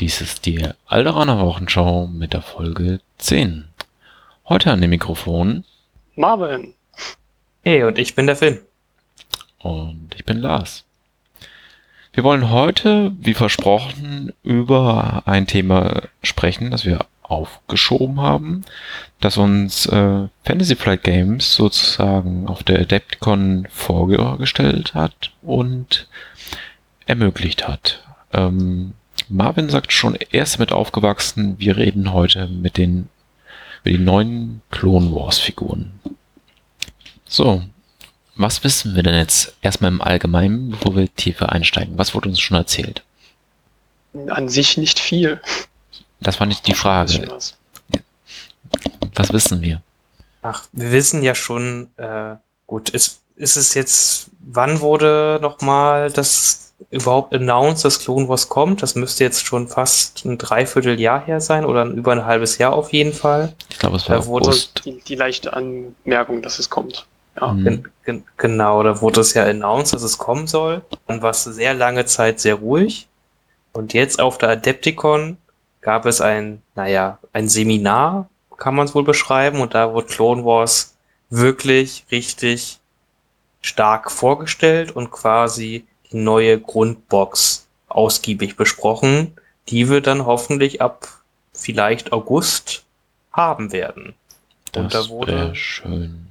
Dies ist die Alderaner Wochenschau mit der Folge 10. Heute an dem Mikrofon Marvin. Hey, und ich bin der Finn. und ich bin Lars. Wir wollen heute, wie versprochen, über ein Thema sprechen, das wir aufgeschoben haben, das uns äh, Fantasy Flight Games sozusagen auf der Adepticon vorgestellt hat und ermöglicht hat. Ähm, Marvin sagt schon, er ist damit aufgewachsen. Wir reden heute mit den, über die neuen Clone Wars Figuren. So, was wissen wir denn jetzt erstmal im Allgemeinen, bevor wir tiefer einsteigen? Was wurde uns schon erzählt? An sich nicht viel. Das war nicht die Frage. was. Was wissen wir? Ach, wir wissen ja schon, äh, gut, ist, ist es jetzt, wann wurde nochmal das überhaupt announced, dass Clone Wars kommt? Das müsste jetzt schon fast ein Dreivierteljahr her sein oder ein, über ein halbes Jahr auf jeden Fall. Ich glaube, es war Da wurde. Die, die leichte Anmerkung, dass es kommt. Ja. Mhm. Gen gen genau, da wurde es ja announced, dass es kommen soll. Dann war es sehr lange Zeit sehr ruhig. Und jetzt auf der Adepticon gab es ein, naja, ein Seminar, kann man es wohl beschreiben. Und da wurde Clone Wars wirklich richtig stark vorgestellt und quasi neue Grundbox ausgiebig besprochen, die wir dann hoffentlich ab vielleicht August haben werden. und da Das wurde- schön.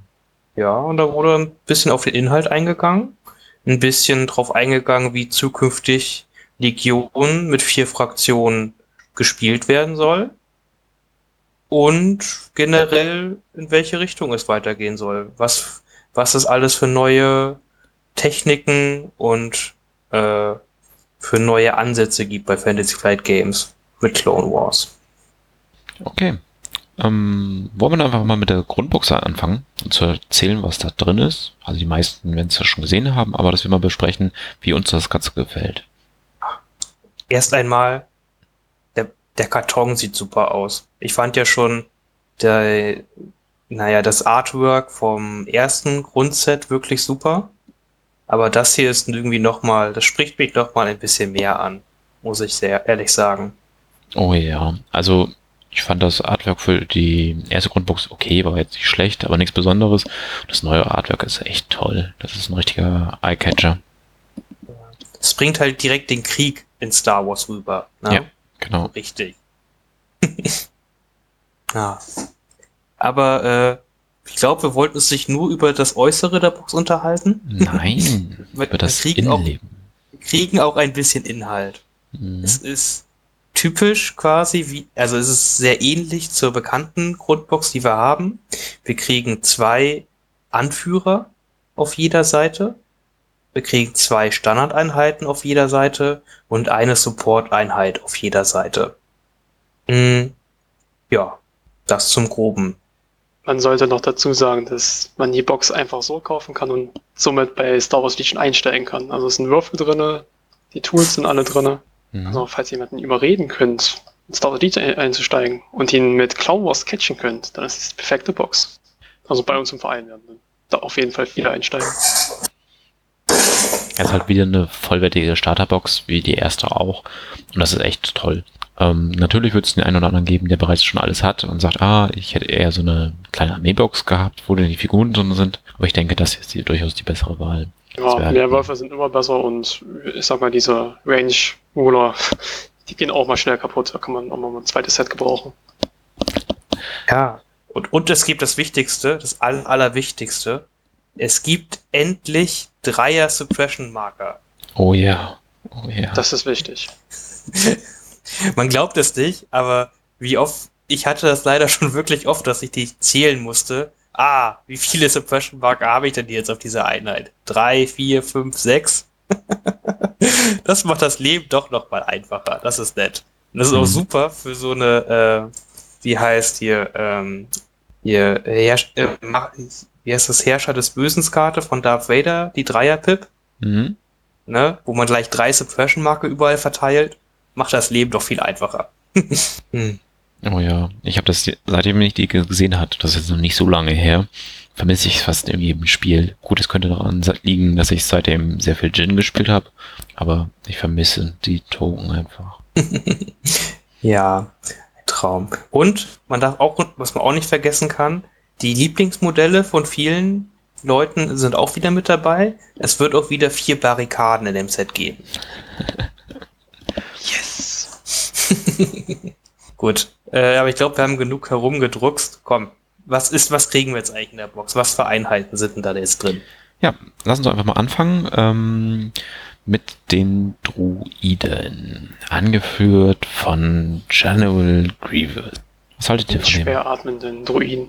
Ja, und da wurde ein bisschen auf den Inhalt eingegangen, ein bisschen drauf eingegangen, wie zukünftig Legion mit vier Fraktionen gespielt werden soll und generell in welche Richtung es weitergehen soll, was, was es alles für neue Techniken und äh, für neue Ansätze gibt bei Fantasy Flight Games mit Clone Wars. Okay. Ähm, wollen wir einfach mal mit der Grundbox anfangen und zu erzählen, was da drin ist? Also die meisten werden es ja schon gesehen haben, aber dass wir mal besprechen, wie uns das Ganze gefällt. erst einmal, der, der Karton sieht super aus. Ich fand ja schon der, naja, das Artwork vom ersten Grundset wirklich super. Aber das hier ist irgendwie nochmal, das spricht mich nochmal ein bisschen mehr an, muss ich sehr ehrlich sagen. Oh ja, also ich fand das Artwork für die erste Grundbox okay, war jetzt nicht schlecht, aber nichts Besonderes. Das neue Artwork ist echt toll. Das ist ein richtiger Eyecatcher. Es bringt halt direkt den Krieg in Star Wars rüber. Ne? Ja. Genau. Richtig. ja. Aber äh, ich glaube, wir wollten uns nicht nur über das Äußere der Box unterhalten. Nein, Wir- über das wir kriegen auch- Innenleben. Wir kriegen auch ein bisschen Inhalt. Mhm. Es ist typisch quasi wie, also es ist sehr ähnlich zur bekannten Grundbox, die wir haben. Wir kriegen zwei Anführer auf jeder Seite. Wir kriegen zwei Standardeinheiten auf jeder Seite und eine Support-Einheit auf jeder Seite. Mm, ja, das zum Groben. Man sollte noch dazu sagen, dass man die Box einfach so kaufen kann und somit bei Star Wars Legion einsteigen kann. Also es sind Würfel drinne, die Tools sind alle drinne. Mhm. Also falls ihr jemanden überreden könnt, in Star Wars Legion ein- einzusteigen und ihn mit Clown Wars catchen könnt, dann ist es die perfekte Box. Also bei uns im Verein werden da auf jeden Fall viele einsteigen. Es ist halt wieder eine vollwertige Starterbox, wie die erste auch. Und das ist echt toll. Ähm, natürlich wird es den einen oder anderen geben, der bereits schon alles hat und sagt, ah, ich hätte eher so eine kleine Armeebox gehabt, wo denn die Figuren drin sind. Aber ich denke, das ist die, durchaus die bessere Wahl. Ja, mehr Würfel sind immer besser und ich sag mal, diese Range Ruler, die gehen auch mal schnell kaputt. Da kann man auch mal ein zweites Set gebrauchen. Ja. Und, und es gibt das Wichtigste, das All Allerwichtigste. Es gibt endlich Dreier Suppression Marker. Oh ja. Oh ja. Das ist wichtig. Man glaubt es nicht, aber wie oft, ich hatte das leider schon wirklich oft, dass ich die zählen musste. Ah, wie viele Suppression Marker habe ich denn jetzt auf dieser Einheit? Drei, vier, fünf, sechs? das macht das Leben doch noch mal einfacher. Das ist nett. Und das ist auch Mhm. super für so eine, äh, wie heißt hier, ähm, hier, Herrsch äh, wie heißt das, Herrscher des Bösens Karte von Darth Vader, die Dreier-Pip? Mhm. ne, wo man gleich drei Suppression-Marke überall verteilt, macht das Leben doch viel einfacher. hm. Oh ja. Ich habe das, seitdem ich die gesehen hat, das ist jetzt noch nicht so lange her, vermisse ich es fast in jedem Spiel. Gut, es könnte daran liegen, dass ich seitdem sehr viel Gin gespielt habe, aber ich vermisse die Token einfach. Ja, ein Traum. Und man darf auch, was man auch nicht vergessen kann, die Lieblingsmodelle von vielen Leuten sind auch wieder mit dabei. Es wird auch wieder vier Barrikaden in dem Set geben. Gut, äh, aber ich glaube, wir haben genug herumgedruckst. Komm, was ist, was kriegen wir jetzt eigentlich in der Box? Was für Einheiten sind denn da jetzt drin? Ja, lass uns einfach mal anfangen ähm, mit den Druiden, angeführt von General Grievous. Was haltet ihr von dem? schwer atmenden Druiden.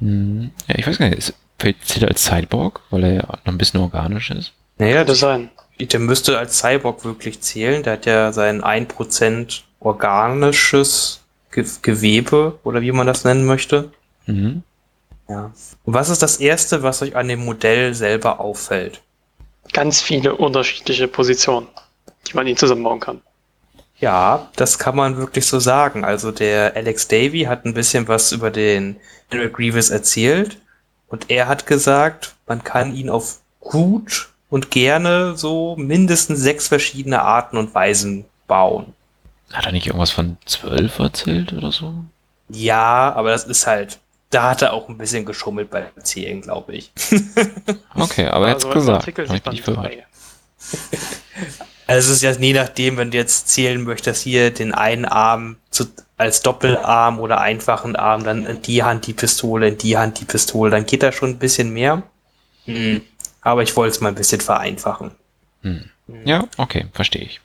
Hm, ja, ich weiß gar nicht, ist, zählt er als Cyborg, weil er ja noch ein bisschen organisch ist? Naja, Könnte sein. der müsste als Cyborg wirklich zählen. Der hat ja sein 1% organisches Ge Gewebe oder wie man das nennen möchte. Mhm. Ja. Und was ist das Erste, was euch an dem Modell selber auffällt? Ganz viele unterschiedliche Positionen, die man ihn zusammenbauen kann. Ja, das kann man wirklich so sagen. Also der Alex Davy hat ein bisschen was über den General Grievous erzählt und er hat gesagt, man kann ihn auf gut und gerne so mindestens sechs verschiedene Arten und Weisen bauen. Hat er nicht irgendwas von zwölf erzählt oder so? Ja, aber das ist halt, da hat er auch ein bisschen geschummelt beim Erzählen, glaube ich. Okay, aber er Also im gesagt. Artikel ich sieht man nicht. Also es ist ja je nachdem, wenn du jetzt zählen möchtest, hier den einen Arm zu, als Doppelarm oder einfachen Arm, dann in die Hand die Pistole, in die Hand die Pistole, dann geht da schon ein bisschen mehr. Hm. Aber ich wollte es mal ein bisschen vereinfachen. Hm. Ja, okay, verstehe ich.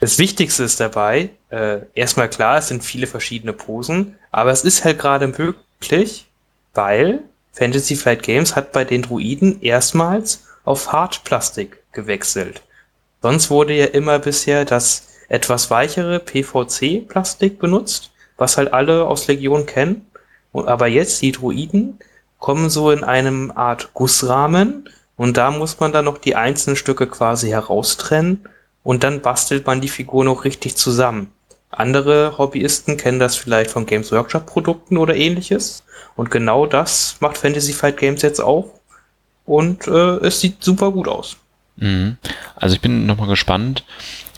Das Wichtigste ist dabei, äh, erstmal klar, es sind viele verschiedene Posen, aber es ist halt gerade möglich, weil Fantasy Flight Games hat bei den Druiden erstmals auf Hartplastik gewechselt. Sonst wurde ja immer bisher das etwas weichere PVC-Plastik benutzt, was halt alle aus Legion kennen. Und aber jetzt die Druiden kommen so in einem Art Gussrahmen und da muss man dann noch die einzelnen Stücke quasi heraustrennen und dann bastelt man die Figur noch richtig zusammen. Andere Hobbyisten kennen das vielleicht von Games Workshop Produkten oder ähnliches. Und genau das macht Fantasy Fight Games jetzt auch. Und äh, es sieht super gut aus. Mhm. Also ich bin nochmal gespannt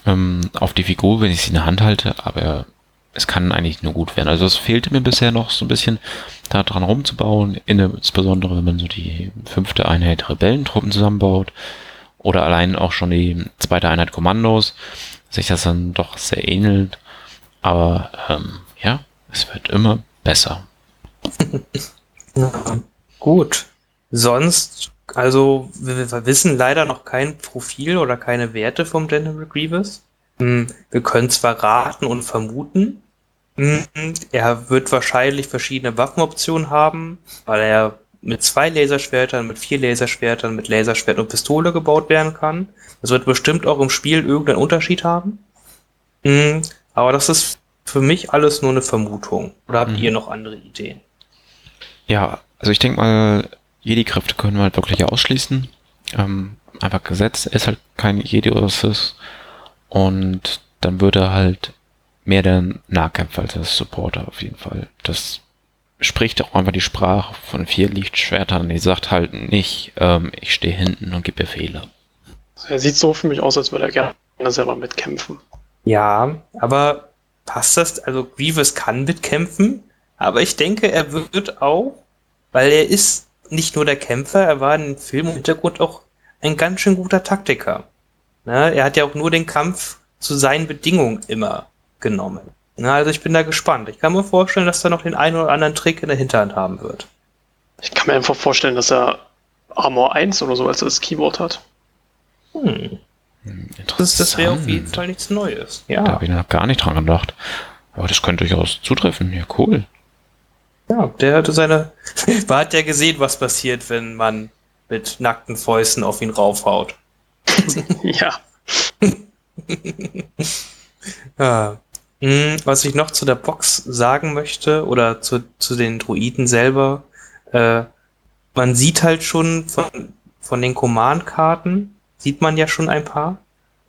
ähm, auf die Figur, wenn ich sie in der Hand halte, aber es kann eigentlich nur gut werden. Also es fehlte mir bisher noch so ein bisschen da dran rumzubauen, insbesondere wenn man so die fünfte Einheit Rebellentruppen zusammenbaut oder allein auch schon die zweite Einheit Kommandos, sich das dann doch sehr ähnelt. Aber ähm, ja, es wird immer besser. Gut. Sonst, also wir, wir wissen leider noch kein Profil oder keine Werte vom General Grievous. Hm, Wir können zwar raten und vermuten, hm, er wird wahrscheinlich verschiedene Waffenoptionen haben, weil er mit zwei Laserschwertern, mit vier Laserschwertern, mit Laserschwert und Pistole gebaut werden kann. Das wird bestimmt auch im Spiel irgendeinen Unterschied haben. Aber das ist für mich alles nur eine Vermutung. Oder habt Mhm. ihr noch andere Ideen? Ja, also ich denke mal, Jedi-Kräfte können wir halt wirklich ausschließen. Ähm, einfach gesetzt. Er ist halt kein Jedi-Resist. Und dann würde er halt mehr der Nahkämpfer als der Supporter auf jeden Fall. Das spricht auch einfach die Sprache von vier Lichtschwertern. Die sagt halt nicht, ähm, ich stehe hinten und gebe Befehle. Er sieht so für mich aus, als würde er gerne selber mitkämpfen. Ja, aber passt das? Also Grievous kann mitkämpfen, aber ich denke, er wird auch, weil er ist nicht nur der Kämpfer, er war im Film im Hintergrund auch ein ganz schön guter Taktiker. Ne? Er hat ja auch nur den Kampf zu seinen Bedingungen immer genommen. Na, also ich bin da gespannt. Ich kann mir vorstellen, dass er noch den einen oder anderen Trick in der Hinterhand haben wird. Ich kann mir einfach vorstellen, dass er Armor 1 oder so als das Keyword hat. Hm. Interessant. Das, das wäre auf jeden Fall nichts Neues. Da Ja, habe ich noch gar nicht dran gedacht. Aber das könnte durchaus zutreffen. Ja, cool. ja, der hatte seine. Man hat ja gesehen, was passiert, wenn man mit nackten Fäusten auf ihn raufhaut. ja. Ja. Hm, Was ich noch zu der Box sagen möchte oder zu, zu den Druiden selber, äh, man sieht halt schon von, von den Command-Karten, sieht man ja schon ein paar.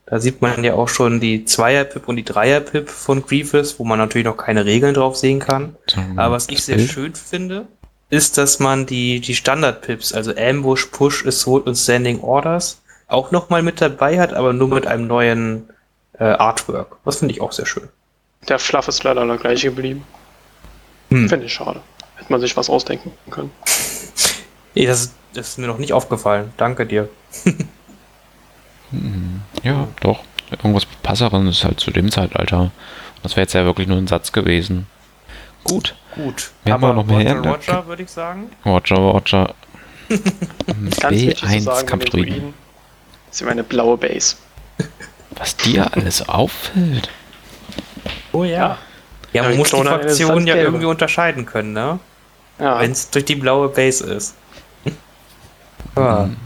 Da sieht man ja auch schon die Zweier-Pip und die Dreier-Pip von Grievous, wo man natürlich noch keine Regeln drauf sehen kann. Zum Aber was ich sehr Bild. schön finde, ist, dass man die, die Standard-Pips, also Ambush, Push, Assault und Standing Orders, auch nochmal mit dabei hat, aber nur mit einem neuen äh, Artwork. Das finde ich auch sehr schön. Der Fluff ist leider der gleiche geblieben. Hm. Finde ich schade. Hätte man sich was ausdenken können. Ey, Das, das ist mir noch nicht aufgefallen. Danke dir. Ja, doch. Irgendwas Passerendes halt zu dem Zeitalter. Das wäre jetzt ja wirklich nur ein Satz gewesen. Gut. Gut. Wir haben aber noch mehr Roger, Roger, würde ich sagen. Roger, Roger. Ganz wichtig zu B1 sagen, Kampfdruiden. Druiden. Sie haben eine blaue Base. Was dir alles auffällt. Oh ja. Ja, Ja, man die muss die Klone ist Fraktion halt ja irgendwie unterscheiden können, ne? Ja, Wenn es durch die blaue Base ist. Ja. Hm.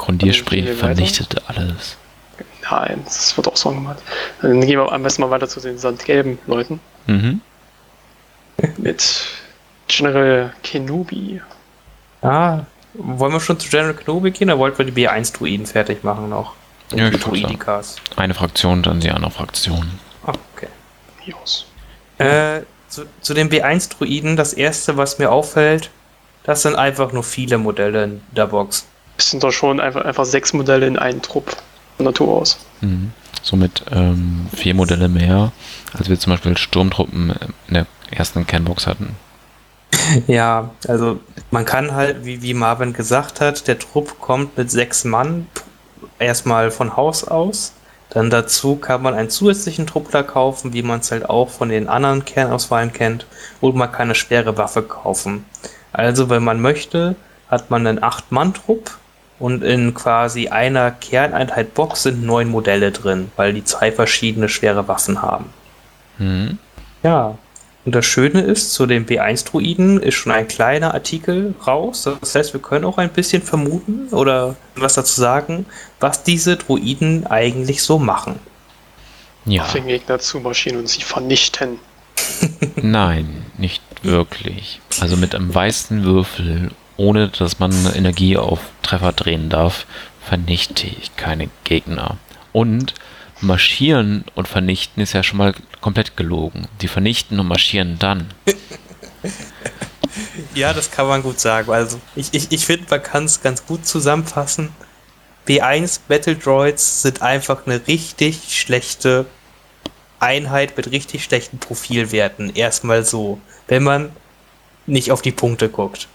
Grundierspray vernichtet alles. nein, das wird auch so gemacht. Dann gehen wir am besten mal weiter zu den sandgelben Leuten. Mhm. Mit General Kenobi. Ah, wollen wir schon zu General Kenobi gehen, oder wollten wir die B1-Druiden fertig machen noch? Ja, die ich. Druidikas. Eine Fraktion, dann die andere Fraktion. Ah, okay. Äh, zu, zu den B1-Druiden, das erste, was mir auffällt, das sind einfach nur viele Modelle in der Box. Es sind doch schon einfach, einfach sechs Modelle in einen Trupp von Natur aus. Mhm. Somit ähm, vier Modelle mehr, als wir zum Beispiel Sturmtruppen in der ersten Canbox hatten. Ja, also man kann halt, wie, wie Marvin gesagt hat, der Trupp kommt mit sechs Mann erstmal von Haus aus. Dann dazu kann man einen zusätzlichen Truppler kaufen, wie man es halt auch von den anderen Kernauswahlen kennt. Und man kann eine schwere Waffe kaufen. Also, wenn man möchte, hat man einen Acht-Mann-Trupp und in quasi einer Kerneinheit Box sind neun Modelle drin, weil die zwei verschiedene schwere Waffen haben. Mhm. Ja. Und das Schöne ist, zu den B1-Druiden ist schon ein kleiner Artikel raus. Das heißt, wir können auch ein bisschen vermuten oder was dazu sagen, was diese Druiden eigentlich so machen. Ja, Auf den Gegner zumarschieren und sie vernichten. nein, nicht wirklich. Also mit einem weißen Würfel, ohne dass man Energie auf Treffer drehen darf, vernichte ich keine Gegner. Und marschieren und vernichten ist ja schon mal komplett gelogen. Die vernichten und marschieren dann. Ja, das kann man gut sagen. Also ich, ich, ich finde, man kann es ganz gut zusammenfassen. B1 Battle Droids sind einfach eine richtig schlechte Einheit mit richtig schlechten Profilwerten. Erstmal so, wenn man nicht auf die Punkte guckt.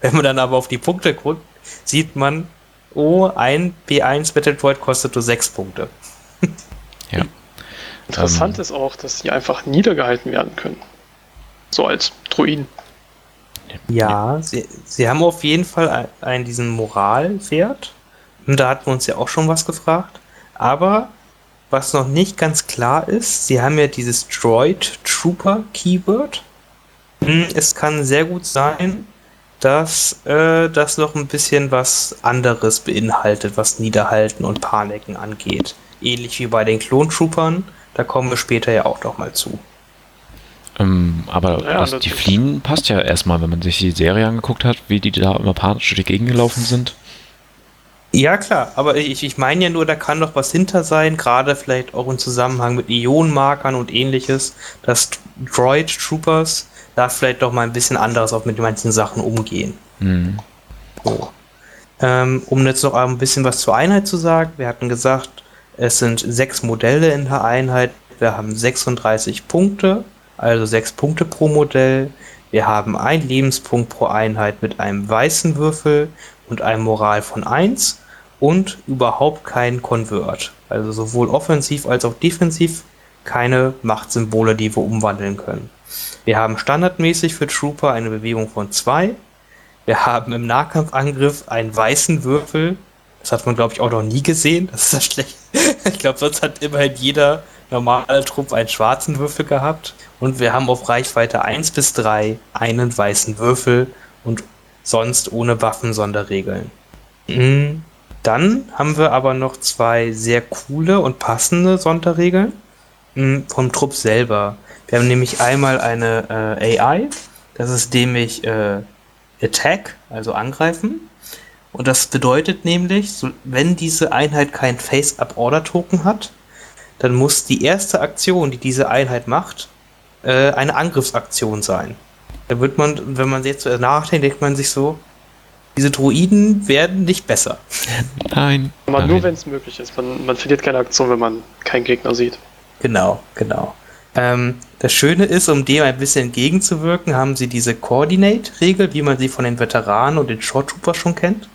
Wenn man dann aber auf die Punkte guckt, sieht man, oh, ein B1 Battle Droid kostet nur 6 Punkte. Ja. Interessant Ähm. ist auch, dass sie einfach niedergehalten werden können. So als Druiden. Ja, sie, sie haben auf jeden Fall ein- einen diesen Moralwert. Und da hatten wir uns ja auch schon was gefragt. Aber was noch nicht ganz klar ist, sie haben ja dieses Droid Trooper Keyword. Hm, Es kann sehr gut sein, dass äh, das noch ein bisschen was anderes beinhaltet, was Niederhalten und Paniken angeht. Ähnlich wie bei den Klontroopern. Da kommen wir später ja auch noch mal zu. Ähm, aber Ja, das die Fliehen passt ja erstmal, wenn man sich die Serie angeguckt hat, wie die da immer panisch durch die Gegend gelaufen sind. Ja, klar, aber ich, ich meine ja nur, da kann doch was hinter sein, gerade vielleicht auch im Zusammenhang mit Ionenmarkern und ähnliches, dass Droid Troopers da vielleicht doch mal ein bisschen anderes auch mit manchen Sachen umgehen. Hm. So. Ähm, um jetzt noch ein bisschen was zur Einheit zu sagen, wir hatten gesagt, es sind sechs Modelle in der Einheit, wir haben 36 Punkte, also sechs Punkte pro Modell. Wir haben einen Lebenspunkt pro Einheit mit einem weißen Würfel und einem Moral von 1 und überhaupt keinen Convert. Also sowohl offensiv als auch defensiv keine Machtsymbole, die wir umwandeln können. Wir haben standardmäßig für Trooper eine Bewegung von 2. Wir haben im Nahkampfangriff einen weißen Würfel. Das hat man, glaube ich, auch noch nie gesehen. Das ist das schlecht. ich glaube, sonst hat immerhin jeder normale Trupp einen schwarzen Würfel gehabt. Und wir haben auf Reichweite 1 bis 3 einen weißen Würfel und sonst ohne Waffen-Sonderregeln. Mm, Dann haben wir aber noch zwei sehr coole und passende Sonderregeln vom Trupp selber. Wir haben nämlich einmal eine äh, AI, das ist nämlich äh, Attack, also angreifen. Und das bedeutet nämlich, so, wenn diese Einheit kein Face-Up-Order-Token hat, dann muss die erste Aktion, die diese Einheit macht, äh, eine Angriffsaktion sein. Da wird man, wenn man jetzt so nachdenkt, denkt man sich so, diese Druiden werden nicht besser. Nein. Aber nur wenn es möglich ist. Man, man verliert keine Aktion, wenn man keinen Gegner sieht. Genau, genau. Ähm, das Schöne ist, um dem ein bisschen entgegenzuwirken, haben sie diese Coordinate-Regel, wie man sie von den Veteranen und den Short Troopers schon kennt.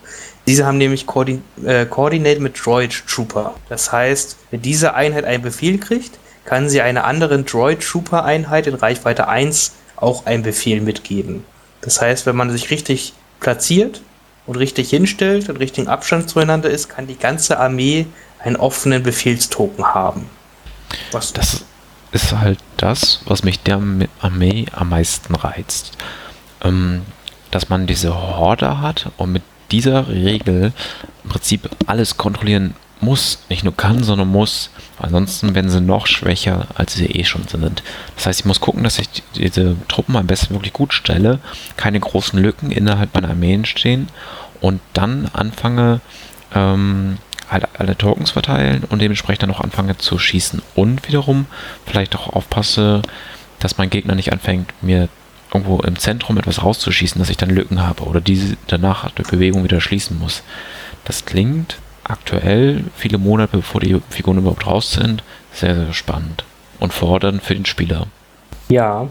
Diese haben nämlich Coordin äh, Coordinate mit Droid Trooper. Das heißt, wenn diese Einheit einen Befehl kriegt, kann sie einer anderen Droid Trooper Einheit in Reichweite 1 auch einen Befehl mitgeben. Das heißt, wenn man sich richtig platziert und richtig hinstellt und richtigen Abstand zueinander ist, kann die ganze Armee einen offenen Befehlstoken haben. Was das ist halt das, was mich der Armee am meisten reizt. Ähm, dass man diese Horde hat und mit dieser Regel im Prinzip alles kontrollieren muss, nicht nur kann, sondern muss. Ansonsten werden sie noch schwächer, als sie eh schon sind. Das heißt, ich muss gucken, dass ich diese Truppen am besten wirklich gut stelle, keine großen Lücken innerhalb meiner Armeen stehen und dann anfange, ähm, alle, alle Tokens verteilen und dementsprechend dann auch anfange zu schießen. Und wiederum vielleicht auch aufpasse, dass mein Gegner nicht anfängt, mir irgendwo im Zentrum etwas rauszuschießen, dass ich dann Lücken habe oder diese danach durch Bewegung wieder schließen muss. Das klingt aktuell, viele Monate bevor die Figuren überhaupt raus sind, sehr, sehr spannend und fordernd für den Spieler. Ja,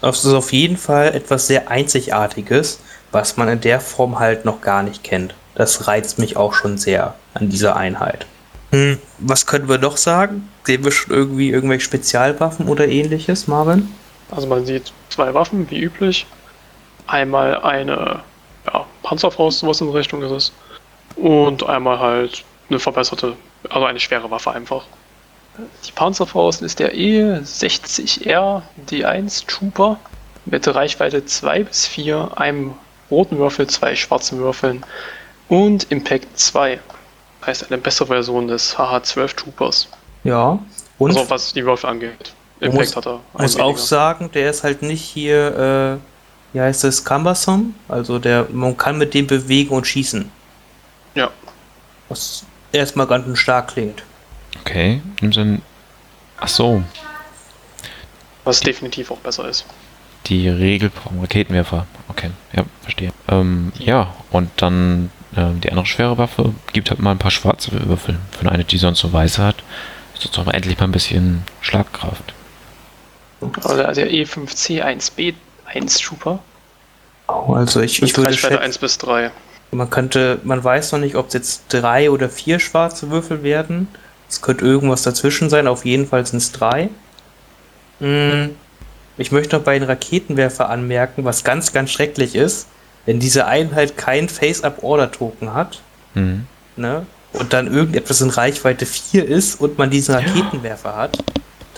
das ist auf jeden Fall etwas sehr Einzigartiges, was man in der Form halt noch gar nicht kennt. Das reizt mich auch schon sehr an dieser Einheit. Hm, was können wir noch sagen? Sehen wir schon irgendwie irgendwelche Spezialwaffen oder ähnliches, Marvin? Also man sieht zwei Waffen, wie üblich. Einmal eine ja, Panzerfaust, was in Richtung ist es. Und einmal halt eine verbesserte, also eine schwere Waffe einfach. Die Panzerfaust ist der E60R D1 Trooper mit Reichweite 2 bis 4, einem roten Würfel, zwei schwarzen Würfeln und Impact 2. Heißt eine bessere Version des HH12 Troopers. Ja. Und also was die Würfel angeht. Impact muss, hat er. Muss auch sagen, der ist halt nicht hier, äh, wie heißt das, Cumbersome? Also der, man kann mit dem bewegen und schießen. Ja. Was erstmal ganz stark klingt. Okay, nimmst du Ach so. Was definitiv auch besser ist. Die Regel vom Raketenwerfer. Okay, ja, verstehe. Ähm, ja, und dann ähm, die andere schwere Waffe gibt halt mal ein paar schwarze Würfel. Für eine, die sonst so weiße hat, ist jetzt auch endlich mal ein bisschen Schlagkraft. Also der E5C1B1 Trooper. Oh, also ich, ich würde schätzen, 1 bis 3. Man könnte, man weiß noch nicht, ob es jetzt drei oder vier schwarze Würfel werden. Es könnte irgendwas dazwischen sein, auf jeden Fall sind es drei. Hm. Ich möchte noch bei den Raketenwerfer anmerken, was ganz, ganz schrecklich ist, wenn diese Einheit kein Face-Up-Order-Token hat, mhm. ne, und dann irgendetwas in Reichweite 4 ist und man diesen Raketenwerfer ja. hat,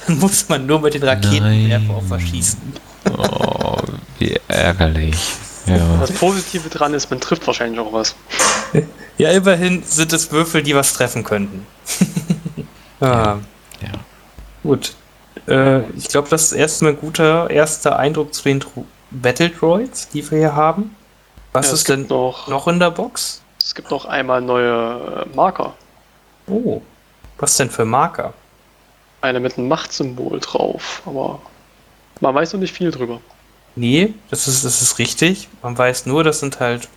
dann muss man nur mit den Raketenwerfer auf verschießen. Oh, wie ärgerlich. Ja. Das Positive dran ist, man trifft wahrscheinlich auch was. Ja, immerhin sind es Würfel, die was treffen könnten. ah. ja. Gut. Äh, ich glaube, das ist erstmal ein guter erster Eindruck zu den Battle Droids, die wir hier haben. Was ja, ist denn noch, noch in der Box? Es gibt noch einmal neue äh, Marker. Oh, was denn für Marker? Eine mit einem Machtsymbol drauf, aber man weiß noch nicht viel drüber. Nee, das ist, das ist richtig. Man weiß nur, das sind halt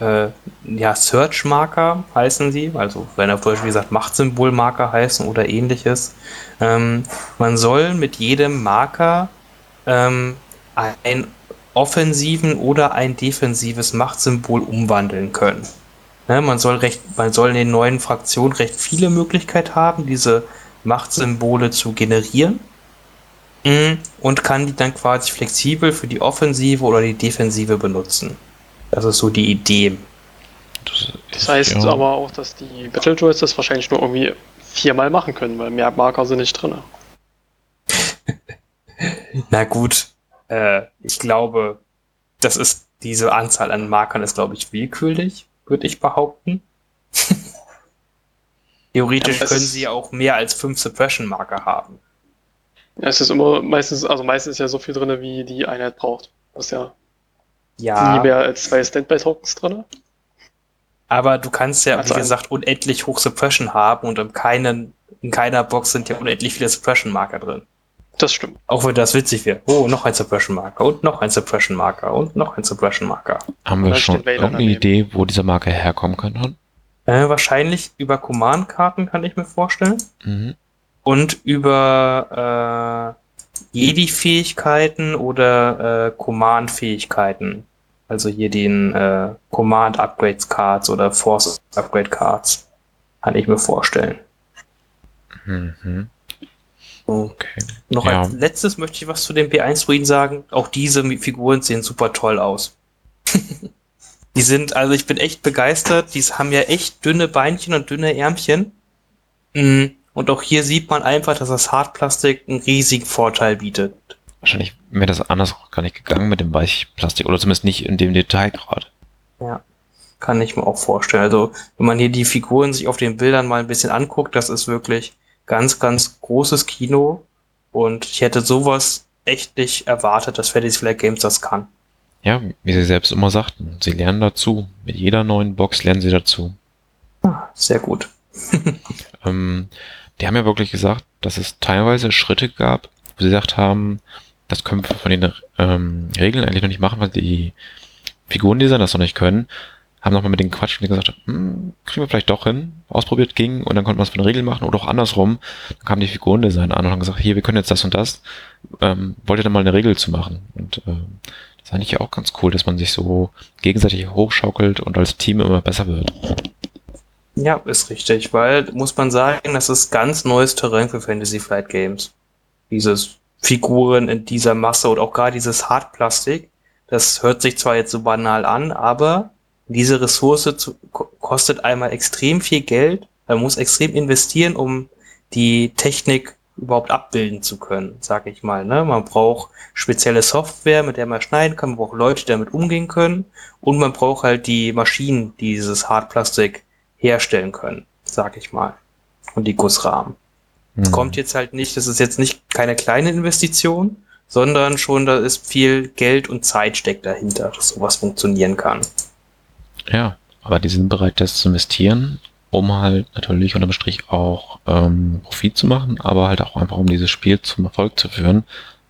äh, ja, Search-Marker heißen sie, also wenn er zum Beispiel gesagt Machtsymbol-Marker heißen oder ähnliches. Ähm, man soll mit jedem Marker ähm, ein offensiven oder ein defensives Machtsymbol umwandeln können. Ne, man, soll recht, man soll in den neuen Fraktionen recht viele Möglichkeiten haben, diese Machtsymbole zu generieren mhm. und kann die dann quasi flexibel für die Offensive oder die Defensive benutzen. Das ist so die Idee. Das, das heißt ja. aber auch, dass die Battle Droids das wahrscheinlich nur irgendwie viermal machen können, weil mehr Marker sind nicht drin. Na gut, äh, ich glaube, das ist diese Anzahl an Markern ist, glaube ich, willkürlich, würde ich behaupten. Theoretisch ja, können sie auch mehr als fünf Suppression-Marker haben. Ja, es ist immer meistens, also meistens ist ja so viel drin, wie die Einheit braucht. Das ist ja, ja. nie mehr als zwei Standby-Tokens drin. Aber du kannst ja, also wie gesagt, unendlich hoch Suppression haben und in, keinen, in keiner Box sind ja unendlich viele Suppression-Marker drin. Das stimmt. Auch wenn das witzig wäre. Oh, noch ein Suppression-Marker und noch ein Suppression-Marker und noch ein Suppression-Marker. Haben wir schon irgendeine Idee, wo dieser Marker herkommen könnte? Äh, wahrscheinlich über Command-Karten, kann ich mir vorstellen. Mhm. und über äh, Jedi-Fähigkeiten oder äh, Command-Fähigkeiten. Also hier den äh, Command Upgrades Cards oder Force Upgrade Cards. Kann ich mir vorstellen. Mhm. Okay. Noch ja. als letztes möchte ich was zu den P1-Druiden sagen. Auch diese Figuren sehen super toll aus. die sind, also ich bin echt begeistert. Die haben ja echt dünne Beinchen und dünne Ärmchen. Mhm. Und auch hier sieht man einfach, dass das Hartplastik einen riesigen Vorteil bietet. Wahrscheinlich wäre das anders auch gar nicht gegangen mit dem Weichplastik oder zumindest nicht in dem Detail gerade. Ja, kann ich mir auch vorstellen. Also, wenn man hier die Figuren sich auf den Bildern mal ein bisschen anguckt, das ist wirklich ganz, ganz großes Kino. Und ich hätte sowas echt nicht erwartet, dass Fantasy Flight Games das kann. Ja, wie sie selbst immer sagten, sie lernen dazu. Mit jeder neuen Box lernen sie dazu. Ah, sehr gut. ähm, die haben ja wirklich gesagt, dass es teilweise Schritte gab, wo sie gesagt haben, das können wir von den ähm, Regeln eigentlich noch nicht machen, weil die Figurendesigner das noch nicht können. Haben nochmal mit den Quatsch und gesagt, hm, kriegen wir vielleicht doch hin. Ausprobiert ging und dann konnte man es von den Regeln machen oder auch andersrum. Dann kamen die Figurendesigner an und haben gesagt, hier, wir können jetzt das und das. Ähm, wollt ihr dann mal eine Regel zu machen? Und äh, das fand ich ja auch ganz cool, dass man sich so gegenseitig hochschaukelt und als Team immer besser wird. Ja, ist richtig, weil muss man sagen, das ist ganz neues Terrain für Fantasy Flight Games. Dieses Figuren in dieser Masse und auch gerade dieses Hartplastik. Das hört sich zwar jetzt so banal an, aber diese Ressource zu, kostet einmal extrem viel Geld. Man muss extrem investieren, um die Technik überhaupt abbilden zu können, sag ich mal. Ne? Man braucht spezielle Software, mit der man schneiden kann, man braucht Leute, die damit umgehen können und man braucht halt die Maschinen, die dieses Hartplastik herstellen können, sag ich mal. Und die Gussrahmen. Mhm. Kommt jetzt halt nicht, das ist jetzt nicht keine kleine Investition, sondern schon da ist viel Geld und Zeit steckt dahinter, dass sowas funktionieren kann. Ja, aber die sind bereit, das zu investieren, um halt natürlich unterm Strich auch ähm, Profit zu machen, aber halt auch einfach um dieses Spiel zum Erfolg zu führen,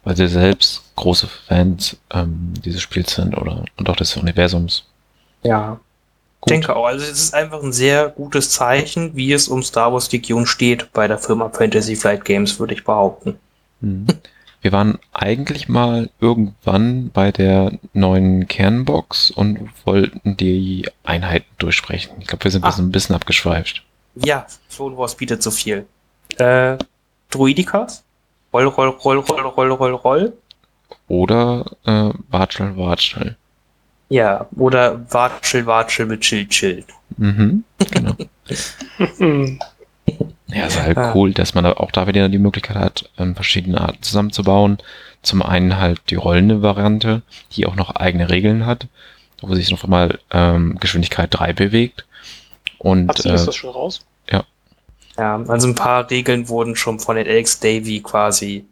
weil sie selbst große Fans ähm, dieses Spiels sind oder und auch des Universums. Ja, Gut. denke auch. Also es ist einfach ein sehr gutes Zeichen, wie es um Star Wars Legion steht bei der Firma Fantasy Flight Games, würde ich behaupten. Mhm. Wir waren eigentlich mal irgendwann bei der neuen Kernbox und wollten die Einheiten durchsprechen. Ich glaube, wir sind ah. ein bisschen abgeschweift. Ja, Clone Wars bietet so viel. Äh, Druidikas? Roll, roll, roll, roll, roll, roll, roll. Oder äh, Watschel, Watschel. Ja, oder Watschel, Watschel mit Chill, Chill. Mhm, genau. ja, ist halt ah. cool, dass man auch da wieder die Möglichkeit hat, ähm, verschiedene Arten zusammenzubauen. Zum einen halt die rollende Variante, die auch noch eigene Regeln hat, wo sich noch einmal ähm, Geschwindigkeit 3 bewegt. Und, Absolut, äh, ist das schon raus? Ja. Ja, also ein paar Regeln wurden schon von den Alex Davy quasi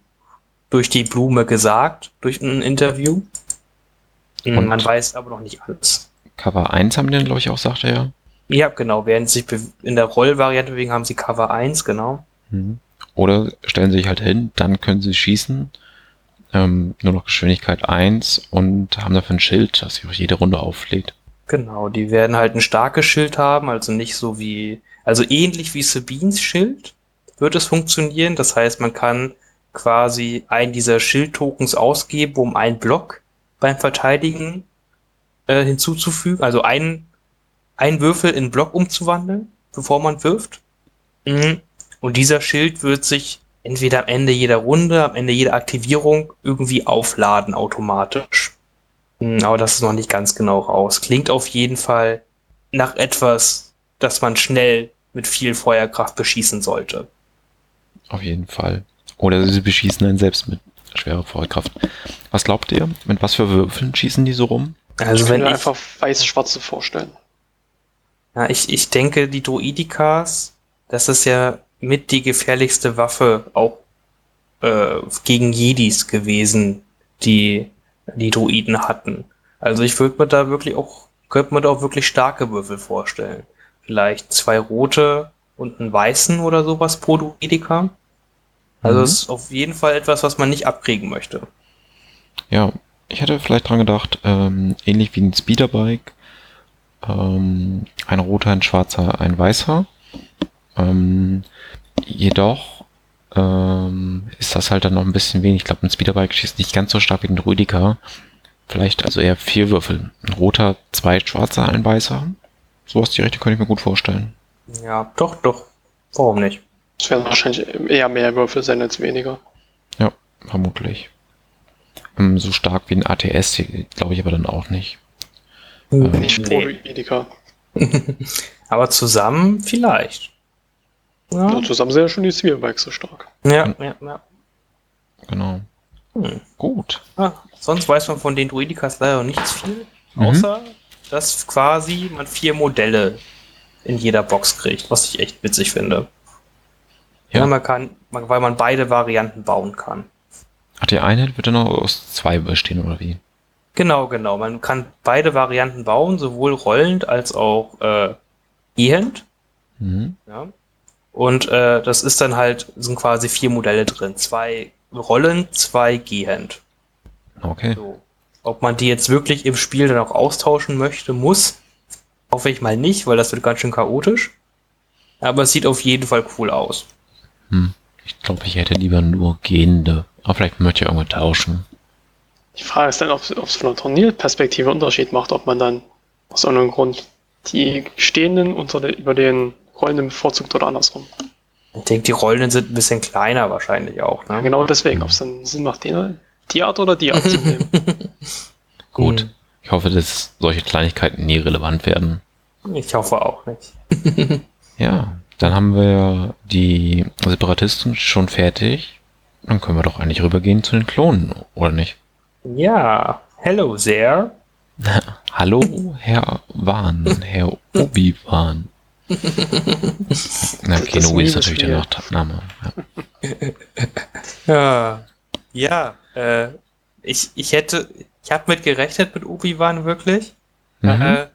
durch die Blume gesagt, durch ein Interview. Und man weiß aber noch nicht alles. Cover 1 haben die dann, glaube ich, auch, sagt er ja. Ja, genau. Während sie sich in der Rollvariante bewegen, haben sie Cover 1, genau. Mhm. Oder stellen sie sich halt hin, dann können sie schießen. Ähm, nur noch Geschwindigkeit 1 und haben dafür ein Schild, das sich jede Runde auflädt. Genau, die werden halt ein starkes Schild haben, also nicht so wie, also ähnlich wie Sabines Schild wird es funktionieren. Das heißt, man kann quasi einen dieser Schildtokens ausgeben, um einen Block beim Verteidigen äh, hinzuzufügen, also einen, einen Würfel in Block umzuwandeln, bevor man wirft. Mhm. Und dieser Schild wird sich entweder am Ende jeder Runde, am Ende jeder Aktivierung irgendwie aufladen automatisch. Mhm, aber das ist noch nicht ganz genau raus. Klingt auf jeden Fall nach etwas, das man schnell mit viel Feuerkraft beschießen sollte. Auf jeden Fall. Oder sie beschießen einen selbst mit schwere Feuerkraft. Was glaubt ihr? Mit was für Würfeln schießen die so rum? Also ich wenn mir einfach weiß-schwarze vorstellen. Ja, ich, ich denke, die Droidikas, das ist ja mit die gefährlichste Waffe auch äh, gegen Jedis gewesen, die die Droiden hatten. Also ich würde mir da wirklich auch, könnte man da auch wirklich starke Würfel vorstellen. Vielleicht zwei rote und einen weißen oder sowas pro Droidika. Also mhm. ist auf jeden Fall etwas, was man nicht abkriegen möchte. Ja, ich hätte vielleicht dran gedacht, ähm, ähnlich wie ein Speederbike, ähm, ein roter, ein schwarzer, ein weißer. Ähm, jedoch ähm, ist das halt dann noch ein bisschen wenig. Ich glaube, ein Speederbike schießt nicht ganz so stark wie ein Rüdiger. Vielleicht also eher vier Würfel. Ein roter, zwei schwarzer, ein weißer. Sowas die Richtung könnte ich mir gut vorstellen. Ja, doch, doch. Warum nicht? Es werden wahrscheinlich eher mehr Würfel sein als weniger. Ja, vermutlich. Ähm, so stark wie ein ATS, glaube ich aber dann auch nicht. Ähm, Nicht pro Edeka. Aber zusammen vielleicht. Ja, Ja, zusammen sind ja schon die Zwiebelbikes so stark. ja, ja. ja. Genau. Hm. Gut. Ah, sonst weiß man von den Druidikas leider nichts viel. Mhm. Außer, dass quasi man vier Modelle in jeder Box kriegt, was ich echt witzig finde. Ja. Ja, man kann, man, weil man beide Varianten bauen kann. Ach, die Einheit wird dann noch aus zwei bestehen, oder wie? Genau, genau. Man kann beide Varianten bauen, sowohl rollend als auch äh, gehend. Mhm. Ja. Und äh, das ist dann halt, sind quasi vier Modelle drin. Zwei rollend, zwei gehend. Okay. So. Ob man die jetzt wirklich im Spiel dann auch austauschen möchte, muss, hoffe ich mal nicht, weil das wird ganz schön chaotisch. Aber es sieht auf jeden Fall cool aus. Hm. Ich glaube, ich hätte lieber nur gehende. Aber vielleicht möchte ich irgendwann tauschen. Die Frage ist dann, ob es von der Turnierperspektive Unterschied macht, ob man dann aus irgendeinem Grund die Stehenden unter der, über den Rollenden bevorzugt oder andersrum. Ich denke, die Rollen sind ein bisschen kleiner wahrscheinlich auch. Ja, Ne? genau deswegen, ob es dann Sinn macht, den, die Art oder die Art zu nehmen. Gut. Hm. Ich hoffe, dass solche Kleinigkeiten nie relevant werden. Ich hoffe auch nicht. Ja, dann haben wir die Separatisten schon fertig. Dann können wir doch eigentlich rübergehen zu den Klonen, oder nicht? Ja, hello there. Hallo, Herr Wahn, Herr Obi-Wan. Na, Das Kenobi ist natürlich der. Nachname. Ja. Ja, ja äh, ich, ich hätte, ich habe mit gerechnet mit Obi-Wan wirklich. Mhm. Äh,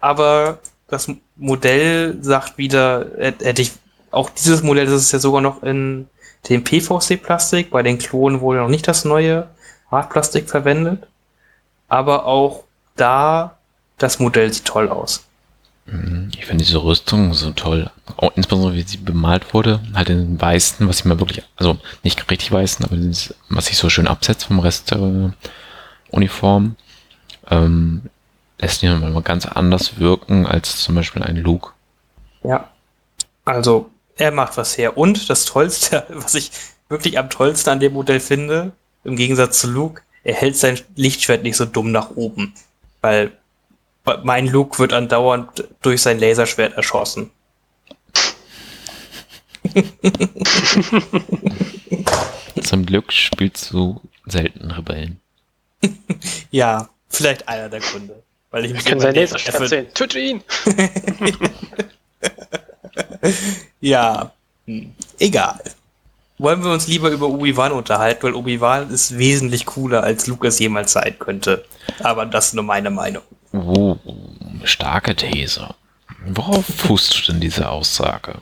aber das Modell sagt wieder, hätt- hätte ich, auch dieses Modell, das ist ja sogar noch in dem PVC-Plastik, bei den Klonen wurde noch nicht das neue Hartplastik verwendet. Aber auch da, das Modell sieht toll aus. Mhm. Ich finde diese Rüstung so toll. Auch insbesondere wie sie bemalt wurde. Halt in weißen, was ich mir wirklich, also nicht richtig weißen, aber dieses, was sich so schön absetzt vom Rest der Uniform. Ähm, lässt ihn mal ganz anders wirken als zum Beispiel ein Luke. Ja. Also, er macht was her. Und das Tollste, was ich wirklich am tollsten an dem Modell finde, im Gegensatz zu Luke, er hält sein Lichtschwert nicht so dumm nach oben. Weil mein Luke wird andauernd durch sein Laserschwert erschossen. Zum Glück spielst du selten Rebellen. Ja, vielleicht einer der Gründe. Weil ich Wir mich können immer sein Laserschwert sehen. Töte ihn! Ja, hm. egal. Wollen wir uns lieber über Obi-Wan unterhalten, weil Obi-Wan ist wesentlich cooler, als Luke es jemals sein könnte. Aber das ist nur meine Meinung. Oh, starke These. Worauf fußt du denn diese Aussage?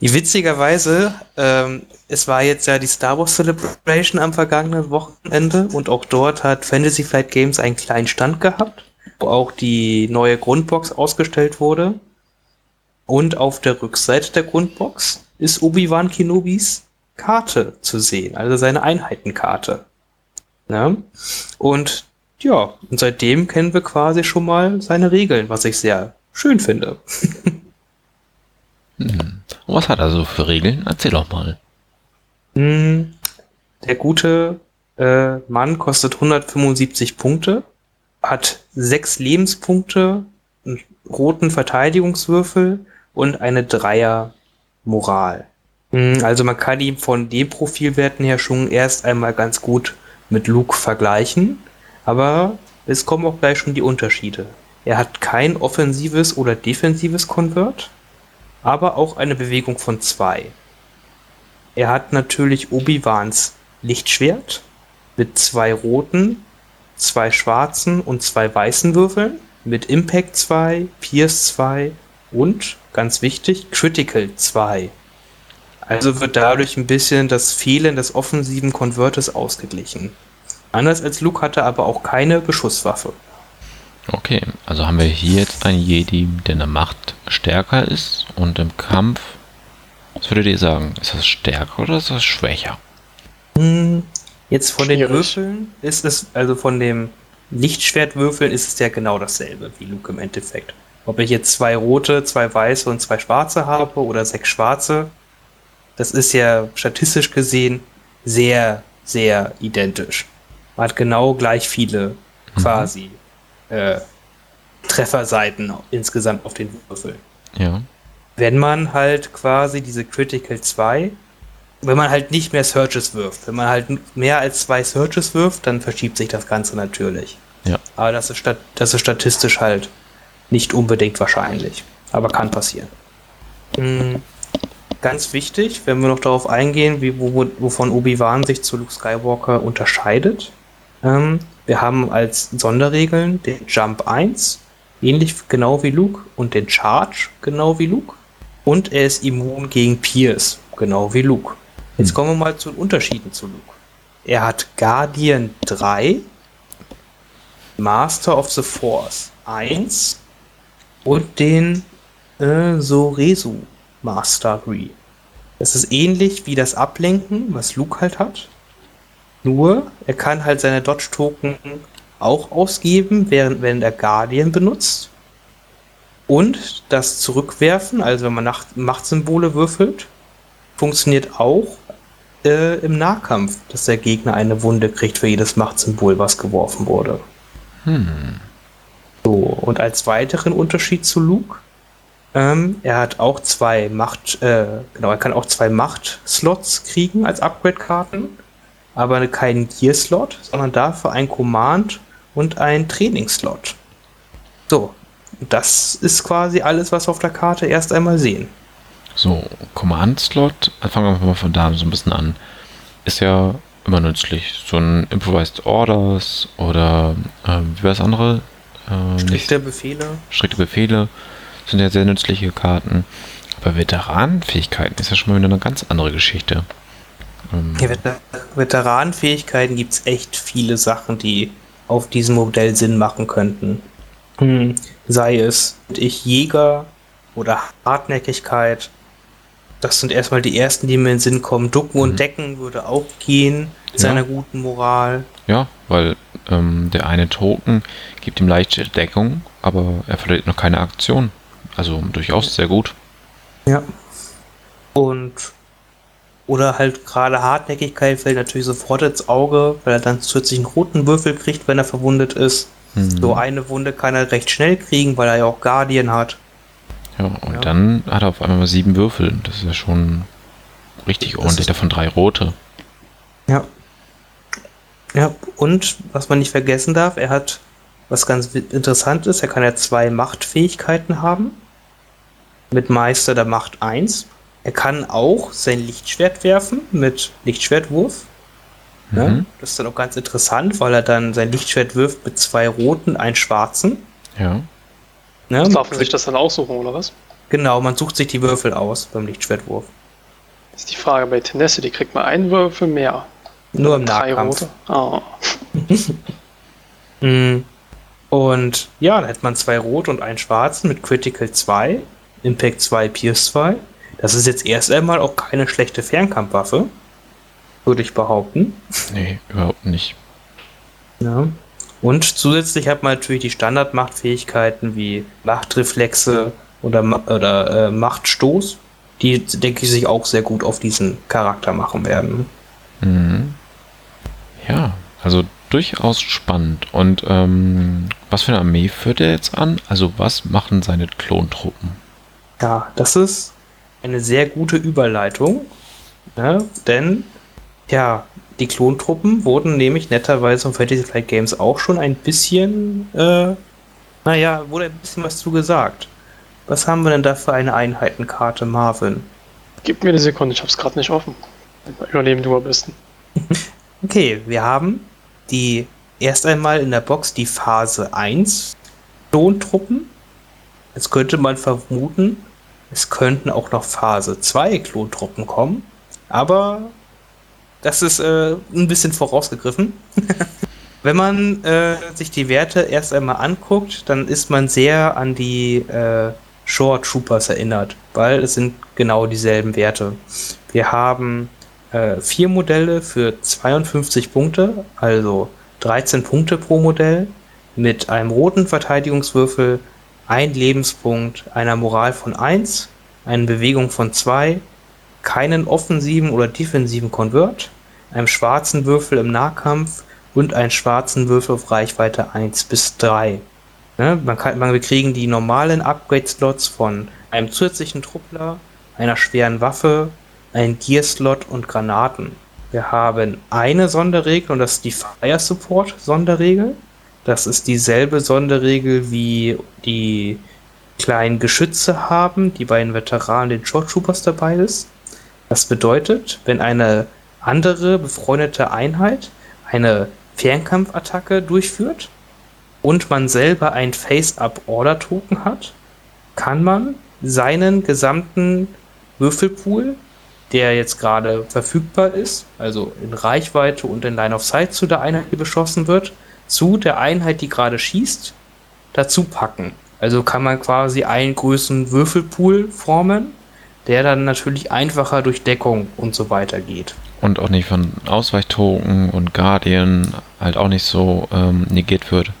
Witzigerweise, ähm, es war jetzt ja die Star Wars Celebration am vergangenen Wochenende und auch dort hat Fantasy Flight Games einen kleinen Stand gehabt, wo auch die neue Grundbox ausgestellt wurde. Und auf der Rückseite der Grundbox ist Obi-Wan Kenobis Karte zu sehen, also seine Einheitenkarte. Ja? Und ja, und seitdem kennen wir quasi schon mal seine Regeln, was ich sehr schön finde. Hm. Und was hat er so für Regeln? Erzähl doch mal. Hm, Der gute äh, Mann kostet 175 Punkte, hat sechs Lebenspunkte, einen roten Verteidigungswürfel und eine Dreier Moral. Hm, Also man kann ihn von den Profilwerten her schon erst einmal ganz gut mit Luke vergleichen, aber es kommen auch gleich schon die Unterschiede. Er hat kein offensives oder defensives Konvert, aber auch eine Bewegung von zwei. Er hat natürlich Obi-Wans Lichtschwert mit zwei roten, zwei schwarzen und zwei weißen Würfeln, mit Impact 2, Pierce 2 und, ganz wichtig, Critical 2. Also wird dadurch ein bisschen das Fehlen des offensiven Konvertes ausgeglichen. Anders als Luke hatte er aber auch keine Beschusswaffe. Okay, also haben wir hier jetzt einen Jedi, der in der Macht stärker ist und im Kampf Was würdet ihr sagen? Ist das stärker oder ist das schwächer? Hm, Jetzt von den Schwierig. Würfeln ist es, also von dem Lichtschwertwürfeln ist es ja genau dasselbe wie Luke im Endeffekt. Ob ich jetzt zwei rote, zwei weiße und zwei schwarze habe oder sechs schwarze, das ist ja statistisch gesehen sehr, sehr identisch. Man hat genau gleich viele quasi äh, Trefferseiten insgesamt auf den Würfeln Ja. wenn man halt quasi diese Critical 2, wenn man halt nicht mehr Searches wirft, wenn man halt mehr als zwei Searches wirft, dann verschiebt sich das Ganze natürlich. Ja. Aber das ist, stat das ist statistisch halt nicht unbedingt wahrscheinlich, aber kann passieren. Mm, Ganz wichtig, wenn wir noch darauf eingehen, wie, wo, wovon Obi-Wan sich zu Luke Skywalker unterscheidet. Ähm, wir haben als Sonderregeln den Jump 1, ähnlich genau wie Luke, und den Charge, genau wie Luke. Und er ist immun gegen Pierce, genau wie Luke. Jetzt Hm. kommen wir mal zu den Unterschieden zu Luke. Er hat Guardian 3, Master of the Force 1 und den äh, Soresu Mastery. Das ist ähnlich wie das Ablenken, was Luke halt hat. Nur, er kann halt seine Dodge-Token auch ausgeben, während wenn er Guardian benutzt. Und das Zurückwerfen, also wenn man Nach Machtsymbole würfelt, funktioniert auch äh, im Nahkampf, dass der Gegner eine Wunde kriegt für jedes Machtsymbol, was geworfen wurde. Hm. So, und als weiteren Unterschied zu Luke, ähm, er hat auch zwei Macht, äh, genau, er kann auch zwei Macht-Slots kriegen als Upgrade-Karten, aber keinen Gear-Slot, sondern dafür ein Command- und ein Training-Slot. So, das ist quasi alles, was wir auf der Karte erst einmal sehen. So, Command-Slot, äh, fangen wir mal von da so ein bisschen an. Ist ja immer nützlich. So ein Improvised Orders oder ähm, wie war das andere? Ähm, nicht Strikte Befehle. strikte Befehle sind ja sehr nützliche Karten. Aber Veteranenfähigkeiten ist ja schon mal wieder eine ganz andere Geschichte. Ähm, Ja, Veter Veteranenfähigkeiten gibt es echt viele Sachen, die auf diesem Modell Sinn machen könnten. Hm, sei es ich Jäger oder Hartnäckigkeit. Das sind erstmal die ersten, die mir in den Sinn kommen. Ducken Mhm. und Decken würde auch gehen mit Ja. seiner guten Moral. ja, weil ähm, der eine Token gibt ihm leichte Deckung, aber er verliert noch keine Aktion. Also durchaus sehr gut. Ja. Und oder halt gerade Hartnäckigkeit fällt natürlich sofort ins Auge, weil er dann zusätzlich einen roten Würfel kriegt, wenn er verwundet ist. Hm. So eine Wunde kann er recht schnell kriegen, weil er ja auch Guardian hat. Ja, und Ja. dann hat er auf einmal mal sieben Würfel. Das ist ja schon richtig Das ordentlich. Davon drei rote. Ja. Ja, und was man nicht vergessen darf, er hat was ganz interessant ist, er kann ja zwei Machtfähigkeiten haben. Mit Meister der Macht 1. Er kann auch sein Lichtschwert werfen mit Lichtschwertwurf. Ja, Mhm. das ist dann auch ganz interessant, weil er dann sein Lichtschwert wirft mit zwei roten, einen schwarzen. Ja. Ne? Darf man sich das dann aussuchen, oder was? Genau, man sucht sich die Würfel aus beim Lichtschwertwurf. Das ist die Frage bei Tenacity. Kriegt man einen Würfel mehr? Nur im Drei Nahkampf. rote? Ah. Mm. Und ja, dann hätte man zwei rot und einen schwarzen mit Critical 2, Impact 2, Pierce 2. Das ist jetzt erst einmal auch keine schlechte Fernkampfwaffe, würde ich behaupten. Nee, überhaupt nicht. Ja. Und zusätzlich hat man natürlich die Standardmachtfähigkeiten wie Machtreflexe oder, oder äh, Machtstoß, die, denke ich, sich auch sehr gut auf diesen Charakter machen werden. Mhm. Ja, also durchaus spannend. Und ähm, was für eine Armee führt er jetzt an? Also was machen seine Klontruppen? Ja, das ist eine sehr gute Überleitung, ne? denn ja, die Klontruppen wurden nämlich netterweise von Fantasy Flight Games auch schon ein bisschen, äh, naja, wurde ein bisschen was zu gesagt. Was haben wir denn da für eine Einheitenkarte, Marvin? Gib mir eine Sekunde, ich hab's gerade nicht offen. Überleben du am besten. Okay, wir haben die erst einmal in der Box die Phase 1 Klontruppen. Jetzt könnte man vermuten, es könnten auch noch Phase 2 Klontruppen kommen, aber das ist äh, ein bisschen vorausgegriffen. Wenn man äh, sich die Werte erst einmal anguckt, dann ist man sehr an die äh, Shore Troopers erinnert. weil es sind genau dieselben Werte. Wir haben äh, vier Modelle für 52 Punkte, also 13 Punkte pro Modell, mit einem roten Verteidigungswürfel, ein Lebenspunkt, einer Moral von 1, einer Bewegung von 2, keinen offensiven oder defensiven Convert, einem schwarzen Würfel im Nahkampf und einen schwarzen Würfel auf Reichweite 1 bis 3. Ne? Man kann, man, wir kriegen die normalen Upgrade-Slots von einem zusätzlichen Truppler, einer schweren Waffe, einen Gear-Slot und Granaten. Wir haben eine Sonderregel und das ist die Fire Support Sonderregel. Das ist dieselbe Sonderregel wie die kleinen Geschütze haben, die bei den Veteranen den Short Troopers dabei ist. Das bedeutet, wenn eine andere befreundete Einheit eine Fernkampfattacke durchführt und man selber ein Face-Up-Order-Token hat, kann man seinen gesamten Würfelpool, der jetzt gerade verfügbar ist, also in Reichweite und in Line of Sight zu der Einheit, die beschossen wird, zu der Einheit, die gerade schießt, dazu packen. Also kann man quasi einen größeren Würfelpool formen, der dann natürlich einfacher durch Deckung und so weiter geht. Und auch nicht von Ausweichtoken und Guardian halt auch nicht so ähm, negiert wird.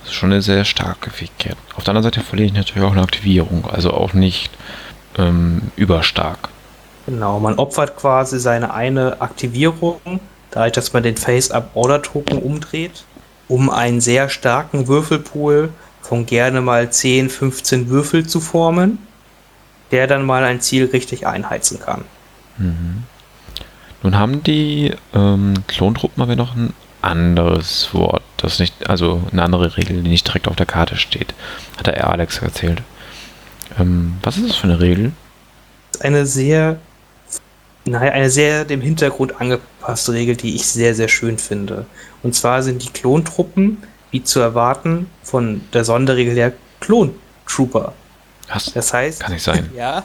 Das ist schon eine sehr starke Fähigkeit. Auf der anderen Seite verliere ich natürlich auch eine Aktivierung, also auch nicht ähm, überstark. Genau, man opfert quasi seine eine Aktivierung, dadurch, dass man den Face-Up-Order-Token umdreht, um einen sehr starken Würfelpool von gerne mal 10, 15 Würfel zu formen, der dann mal ein Ziel richtig einheizen kann. Mhm. Nun haben die ähm, Klontruppen aber noch ein anderes Wort, das nicht, also eine andere Regel, die nicht direkt auf der Karte steht. Hat der Alex erzählt. Ähm, was ist das für eine Regel? Eine sehr, naja, eine sehr dem Hintergrund angepasste Regel, die ich sehr, sehr schön finde. Und zwar sind die Klontruppen, wie zu erwarten, von der Sonderregel der Klontrooper. Was? Das heißt, Kann nicht sein. ja,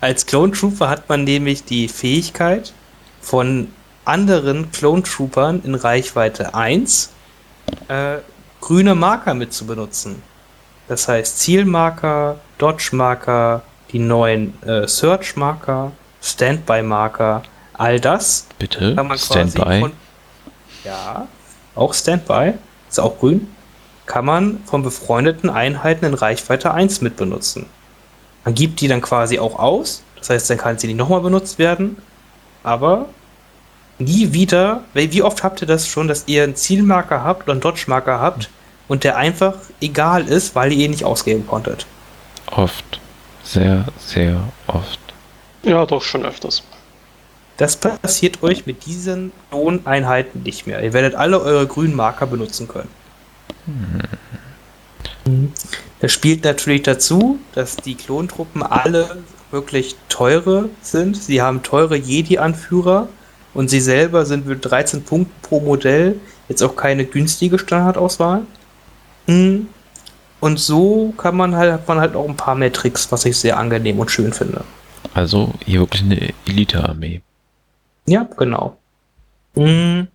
als Clone Trooper hat man nämlich die Fähigkeit, von anderen Clone Troopern in Reichweite 1 äh, grüne Marker mit zu benutzen. Das heißt Zielmarker, Dodge-Marker, die neuen äh, Search-Marker, Standby-Marker, all das Bitte? kann man quasi Standby? von, ja, auch Standby, ist auch grün, kann man von befreundeten Einheiten in Reichweite 1 mit benutzen. Man gibt die dann quasi auch aus, das heißt, dann kann sie nicht nochmal benutzt werden, aber nie wieder, wie oft habt ihr das schon, dass ihr einen Zielmarker habt oder einen Dodge-Marker habt und der einfach egal ist, weil ihr ihn nicht ausgeben konntet. Oft. Sehr, sehr oft. Ja, doch schon öfters. Das passiert euch mit diesen Kloneinheiten nicht mehr. Ihr werdet alle eure grünen Marker benutzen können. Mhm. Das spielt natürlich dazu, dass die Klontruppen alle wirklich teure sind. Sie haben teure Jedi-Anführer und sie selber sind mit 13 Punkten pro Modell jetzt auch keine günstige Standardauswahl. Mhm. Und so kann man halt, hat man halt auch ein paar mehr Tricks, was ich sehr angenehm und schön finde. Also hier wirklich eine Elite-Armee. Ja, genau. Hm,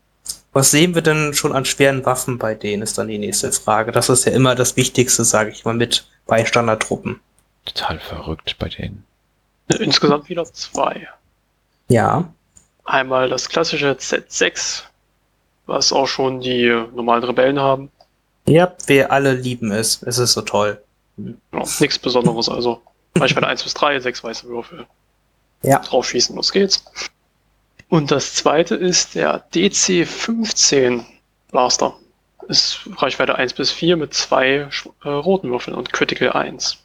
Was sehen wir denn schon an schweren Waffen bei denen, ist dann die nächste Frage. Das ist ja immer das Wichtigste, sage ich mal, mit bei Standardtruppen. Total verrückt bei denen. Insgesamt wieder zwei. Ja. Einmal das klassische Z6, was auch schon die normalen Rebellen haben. Ja, wir alle lieben es. Es ist so toll. Ja, nichts Besonderes also. Reichweite 1 bis 3, 6 weiße Würfel. Ja. Draufschießen, los geht's. Und das zweite ist der DC-15 Blaster. Ist Reichweite 1 bis 4 mit zwei äh, roten Würfeln und Critical 1.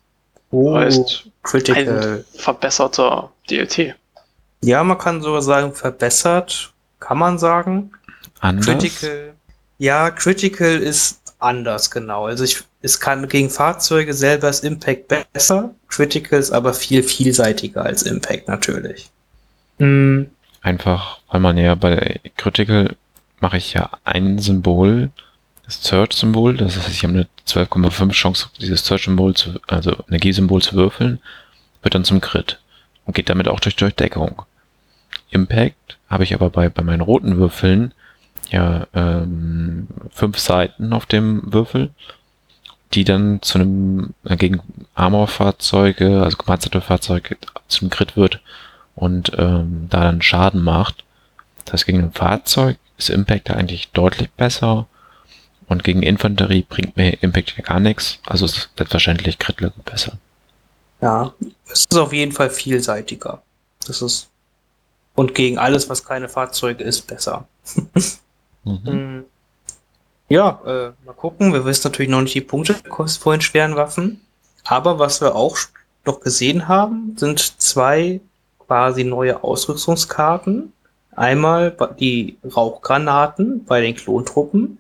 Oh, Heißt, Critical. Ein verbesserter DLT. Ja, man kann sogar sagen, verbessert, kann man sagen. Anders? Critical. Ja, Critical ist anders, genau. Also ich, es kann gegen Fahrzeuge selber ist Impact besser. Critical ist aber viel vielseitiger als Impact natürlich. Hm, Einfach, weil man ja bei Critical mache ich ja ein Symbol, das Search-Symbol, das heißt, ich habe eine 12,5 Chance, dieses Search-Symbol zu, also Energiesymbol zu würfeln, wird dann zum Crit und geht damit auch durch Durchdeckung. Impact habe ich aber bei, bei meinen roten Würfeln ja ähm, fünf Seiten auf dem Würfel. die dann zu einem äh, gegen Armor-Fahrzeuge, also gepanzerte Fahrzeuge, zu einem Crit wird und ähm, da dann Schaden macht. Das gegen ein Fahrzeug ist Impact eigentlich deutlich besser und gegen Infanterie bringt mir Impact ja gar nichts. Also ist selbstverständlich Crit-Level besser. Ja, es ist auf jeden Fall vielseitiger. Das ist und gegen alles, was keine Fahrzeuge ist, besser. Mhm. Hm. Ja, äh, mal gucken. Wir wissen natürlich noch nicht die Punkte vor den schweren Waffen. Aber was wir auch noch gesehen haben, sind zwei quasi neue Ausrüstungskarten. Einmal die Rauchgranaten bei den Klontruppen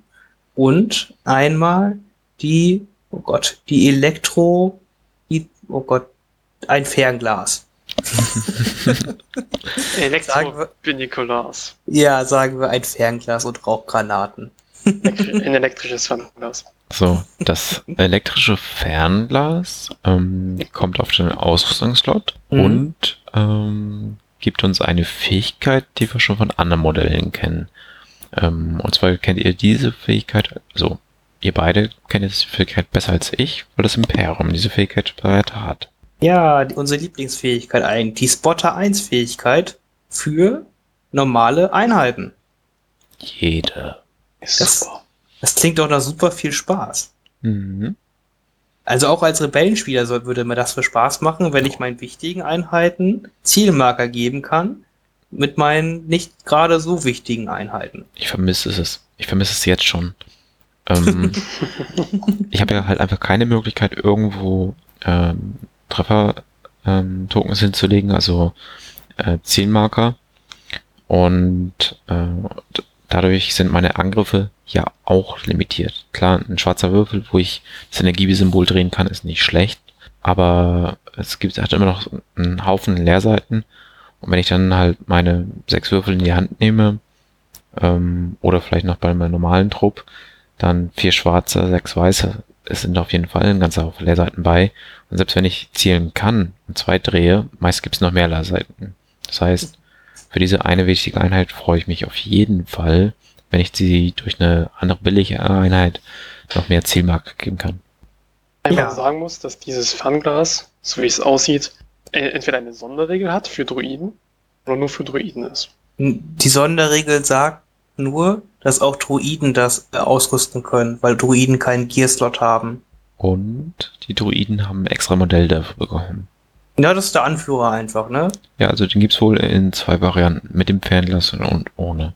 und einmal die, oh Gott, die Elektro, die, oh Gott, ein Fernglas. Elektro-Binoculars. Ja, sagen wir ein Fernglas und Rauchgranaten. Ein elektrisches Fernglas. So, das elektrische Fernglas ähm, kommt auf den Ausrüstungslot Mhm. und ähm, gibt uns eine Fähigkeit, die wir schon von anderen Modellen kennen. Ähm, und zwar kennt ihr diese Fähigkeit, also ihr beide kennt diese Fähigkeit besser als ich, weil das Imperium diese Fähigkeit bereits hat. Ja, die, unsere Lieblingsfähigkeit eigentlich. Die Spotter 1 Fähigkeit für normale Einheiten. Jede. Ist Das- super. Das klingt doch nach super viel Spaß. Mhm. Also auch als Rebellenspieler soll, würde mir das für Spaß machen, wenn ich meinen wichtigen Einheiten Zielmarker geben kann mit meinen nicht gerade so wichtigen Einheiten. Ich vermisse es. Ich vermisse es jetzt schon. Ähm, ich habe ja halt einfach keine Möglichkeit, irgendwo ähm, Treffer-Tokens hinzulegen, also äh, Zielmarker. Und äh, dadurch sind meine Angriffe ja auch limitiert. Klar, ein schwarzer Würfel, wo ich das Energiesymbol drehen kann, ist nicht schlecht. Aber es gibt hat immer noch einen Haufen Leerseiten. Und wenn ich dann halt meine sechs Würfel in die Hand nehme, ähm, oder vielleicht noch bei meinem normalen Trupp, dann vier schwarze, sechs weiße. Es sind auf jeden Fall ein ganzer Haufen Leerseiten bei. Und selbst wenn ich zielen kann und zwei drehe, meist gibt es noch mehr Leerseiten. Das heißt, für diese eine wichtige Einheit freue ich mich auf jeden Fall, wenn ich sie durch eine andere billige Einheit noch mehr Zielmarke geben kann. Einmal Ja. sagen muss, dass dieses Fernglas, so wie es aussieht, äh, entweder eine Sonderregel hat für Druiden oder nur für Druiden ist. Die Sonderregel sagt nur, dass auch Druiden das äh, ausrüsten können, weil Druiden keinen Gearslot haben. Und die Druiden haben ein extra Modell dafür bekommen. Ja, das ist der Anführer einfach, ne? Ja, also den gibt's wohl in zwei Varianten, mit dem Fernglas und ohne.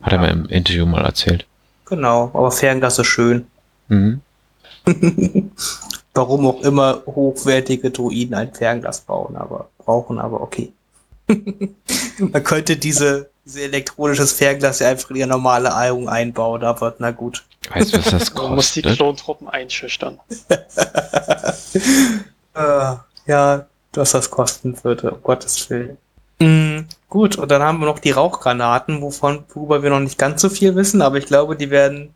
Hat er Ja. mir im Interview mal erzählt. Genau, aber Fernglas ist schön. Mhm. Warum auch immer hochwertige Druiden ein Fernglas bauen, aber brauchen, aber okay. Man könnte diese, diese elektronisches Fernglas ja einfach in ihre normale Eigung einbauen, aber na gut. Weißt du, was das Man muss die kostet? Klontruppen einschüchtern. äh, ja, was das kosten würde, um Gottes Willen. Mm, gut, und dann haben wir noch die Rauchgranaten, wovon, worüber wir noch nicht ganz so viel wissen, aber ich glaube, die werden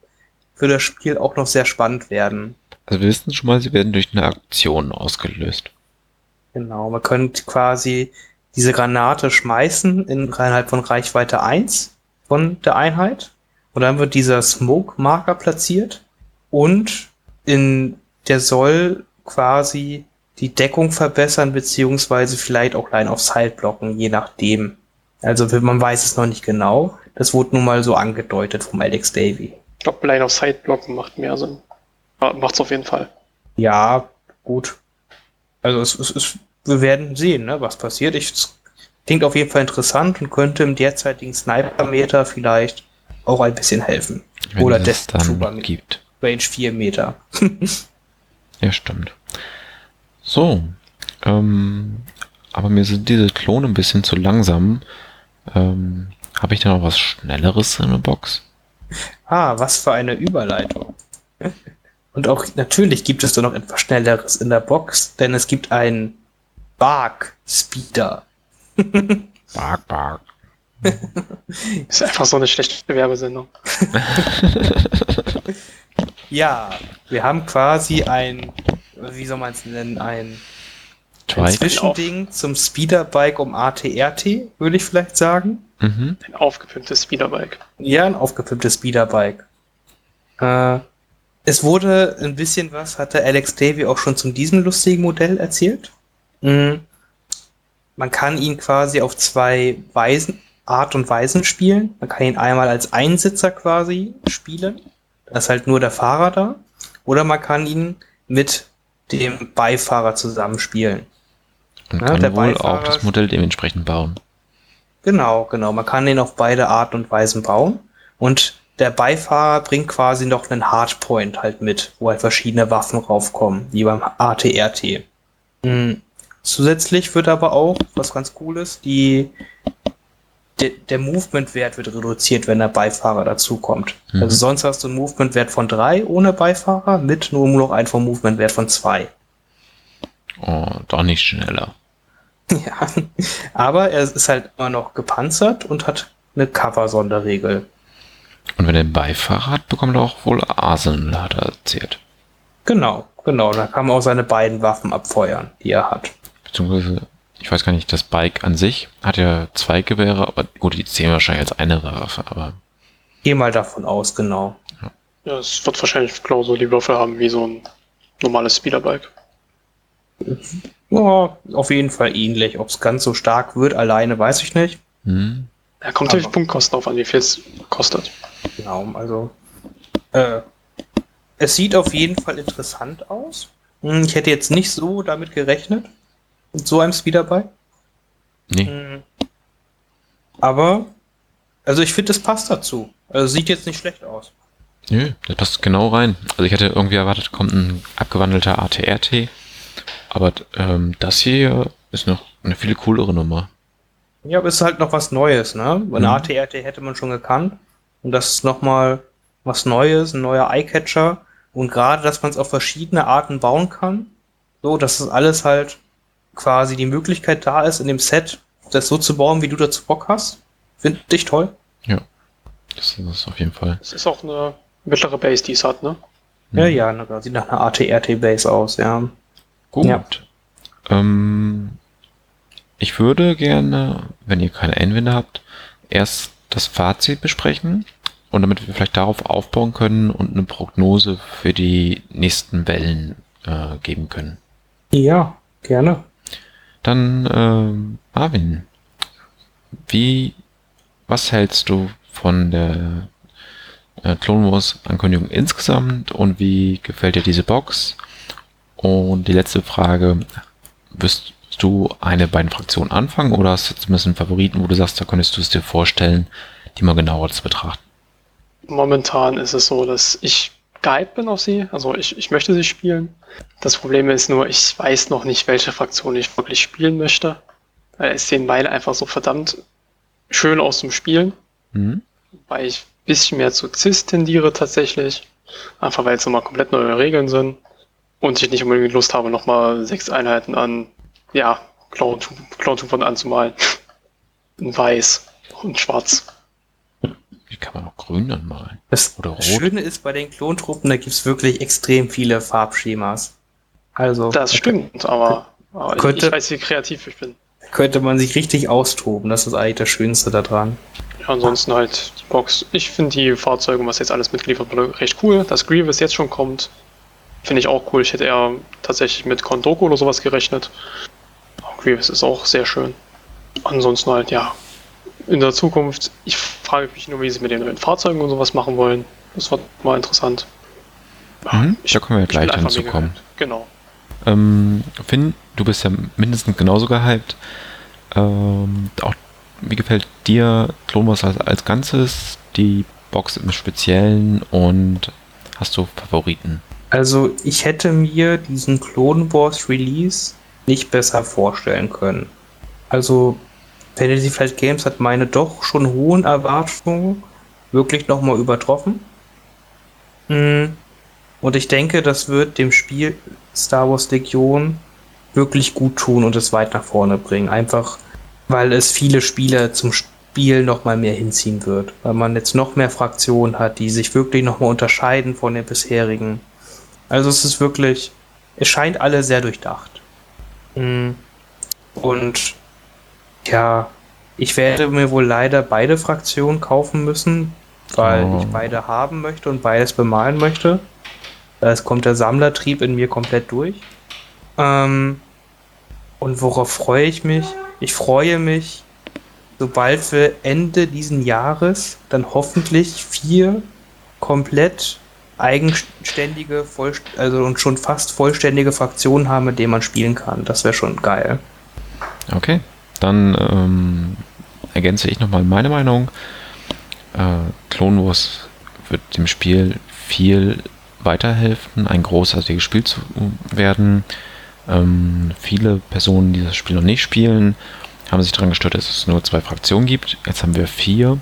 für das Spiel auch noch sehr spannend werden. Also wir wissen schon mal, sie werden durch eine Aktion ausgelöst. Genau, man könnte quasi diese Granate schmeißen innerhalb von Reichweite 1 von der Einheit. Und dann wird dieser Smoke-Marker platziert und in der soll quasi die Deckung verbessern, beziehungsweise vielleicht auch Line of Sight blocken, je nachdem. Also man weiß es noch nicht genau. Das wurde nun mal so angedeutet vom Alex Davy. Ich glaube, Line of Sight blocken macht mehr Sinn. Ja, macht's auf jeden Fall. Ja, gut. Also es, es, es, wir werden sehen, ne, was passiert. Ich, klingt auf jeden Fall interessant und könnte im derzeitigen Sniper-Meter vielleicht auch ein bisschen helfen. Wenn Oder Death Trooper gibt. Range 4 Meter. Ja, stimmt. So. Ähm, aber mir sind diese Klone ein bisschen zu langsam. Ähm, Habe ich da noch was Schnelleres in der Box? Ah, was für eine Überleitung. Und auch natürlich gibt es da noch etwas Schnelleres in der Box, denn es gibt einen Bark Speeder. Bark, bark. Ist einfach so eine schlechte Werbesendung. Ja, wir haben quasi ein, wie soll man es nennen, ein Ein. Zwischending zum Speederbike um ATRT, würde ich vielleicht sagen. Mhm. Ein aufgepimptes Speederbike. Ja, ein aufgepimptes Speederbike. Äh, Es wurde ein bisschen was, hatte Alex Davy auch schon zu diesem lustigen Modell erzählt. Mhm. Man kann ihn quasi auf zwei Weisen, Art und Weisen spielen. Man kann ihn einmal als Einsitzer quasi spielen. Da ist halt nur der Fahrer da. Oder man kann ihn mit dem Beifahrer zusammenspielen. Und Ja, kann der wohl Beifahrer auch das Modell dementsprechend bauen. Genau, genau. Man kann den auf beide Art und Weisen bauen. Und der Beifahrer bringt quasi noch einen Hardpoint halt mit, wo halt verschiedene Waffen raufkommen, wie beim ATRT. Mhm. Zusätzlich wird aber auch, was ganz cool ist, die, de, der Movement-Wert wird reduziert, wenn der Beifahrer dazukommt. Mhm. Also sonst hast du einen Movement-Wert von drei ohne Beifahrer, mit nur noch einen Movement-Wert von zwei. Oh, doch nicht schneller. Ja, aber er ist halt immer noch gepanzert und hat eine Cover-Sonderregel. Und wenn er einen Beifahrer hat, bekommt er auch wohl Arsenal, hat er erzählt. Genau, genau. Da kann man auch seine beiden Waffen abfeuern, die er hat. Beziehungsweise, ich weiß gar nicht, das Bike an sich hat ja zwei Gewehre, aber gut, die zählen wahrscheinlich als eine Waffe, aber Geh mal davon aus, genau. Ja, es wird wahrscheinlich genauso die Würfel haben wie so ein normales Speederbike. Ja, auf jeden Fall ähnlich. Ob es ganz so stark wird, alleine weiß ich nicht. hm, Ja, kommt auf die Aber- Punktkosten auf an, wie viel es kostet. Genau, also. Äh, es sieht auf jeden Fall interessant aus. Hm, Ich hätte jetzt nicht so damit gerechnet. So einem Speederbike. nee, Hm. Aber, also ich finde, es passt dazu. Also sieht jetzt nicht schlecht aus. nö, das passt genau rein. Also ich hätte irgendwie erwartet, kommt ein abgewandelter ATRT, aber ähm, das hier ist noch eine viel coolere Nummer. Ja, aber es ist halt noch was Neues, ne? Ein Mhm. ATRT hätte man schon gekannt. Und das ist nochmal was Neues, ein neuer Eyecatcher. Und gerade, dass man es auf verschiedene Arten bauen kann. So, das alles halt quasi die Möglichkeit da ist, in dem Set das so zu bauen, wie du dazu Bock hast. Finde ich toll. Das ist es auf jeden Fall. Es ist auch eine mittlere Base, die es hat, ne? Ja, Mhm. ja, ne, sieht nach einer ATRT-Base aus, ja. Gut. Ja. Ähm, ich würde gerne, wenn ihr keine Einwände habt, erst das Fazit besprechen und damit wir vielleicht darauf aufbauen können und eine Prognose für die nächsten Wellen äh, geben können. Ja, gerne. Dann, ähm, Marvin, wie, was hältst du von der äh, Clone Wars Ankündigung insgesamt und wie gefällt dir diese Box? Und die letzte Frage, wirst du eine beiden Fraktionen anfangen oder hast du zumindest einen Favoriten, wo du sagst, da könntest du es dir vorstellen, die mal genauer zu betrachten? Momentan ist es so, dass ich gehypt bin auf sie. Also ich, ich möchte sie spielen. Das Problem ist nur, ich weiß noch nicht, welche Fraktion ich wirklich spielen möchte. Weil es sehen beide einfach so verdammt schön aus zum Spielen. Mhm. Weil ich ein bisschen mehr zu CIS tendiere tatsächlich. Einfach weil es nochmal komplett neue Regeln sind. Und ich nicht unbedingt Lust habe, nochmal sechs Einheiten an, ja, Clone-Truppern anzumalen. In weiß und schwarz. Wie kann man auch grün anmalen? Das Oder rot? Schöne ist bei den Klontruppen, da gibt es wirklich extrem viele Farbschemas. Also Das da stimmt, aber, aber ich, Könnte- ich weiß, wie kreativ ich bin. könnte man sich richtig austoben. Das ist eigentlich das Schönste daran. Ja, ansonsten halt die Box. Ich finde die Fahrzeuge, was jetzt alles mitgeliefert wurde, recht cool. Dass Grievous jetzt schon kommt, finde ich auch cool. Ich hätte eher tatsächlich mit Kondoku oder sowas gerechnet. Aber Grievous ist auch sehr schön. Ansonsten halt, ja, in der Zukunft, ich frage mich nur, wie sie mit den neuen Fahrzeugen und sowas machen wollen. Das wird mal interessant. Ja, Mhm, ich- da können wir gleich dann einfach zu mega kommen. gehypt. Genau. Ähm, Finn, du bist ja mindestens genauso gehypt. Ähm, auch, wie gefällt dir Clone Wars als, als Ganzes, die Box im Speziellen und hast du Favoriten? Also ich hätte mir diesen Clone Wars Release nicht besser vorstellen können. Also Fantasy Flight Games hat meine doch schon hohen Erwartungen wirklich nochmal übertroffen. Mm, Und ich denke, das wird dem Spiel Star Wars Legion wirklich gut tun und es weit nach vorne bringen. Einfach, weil es viele Spieler zum Spiel nochmal mehr hinziehen wird. Weil man jetzt noch mehr Fraktionen hat, die sich wirklich nochmal unterscheiden von den bisherigen. Also es ist wirklich, es scheint alle sehr durchdacht. Mm. Und ja, ich werde mir wohl leider beide Fraktionen kaufen müssen, weil Oh. ich beide haben möchte und beides bemalen möchte. Es kommt der Sammlertrieb in mir komplett durch. Ähm, und worauf freue ich mich? Ich freue mich, sobald wir Ende diesen Jahres dann hoffentlich vier komplett eigenständige, also und schon fast vollständige Fraktionen haben, mit denen man spielen kann. Das wäre schon geil. Okay, dann ähm, ergänze ich nochmal meine Meinung. Äh, Clone Wars wird dem Spiel viel weiterhelfen, ein großartiges Spiel zu werden. Ähm, viele Personen, die das Spiel noch nicht spielen, haben sich daran gestört, dass es nur zwei Fraktionen gibt. Jetzt haben wir vier.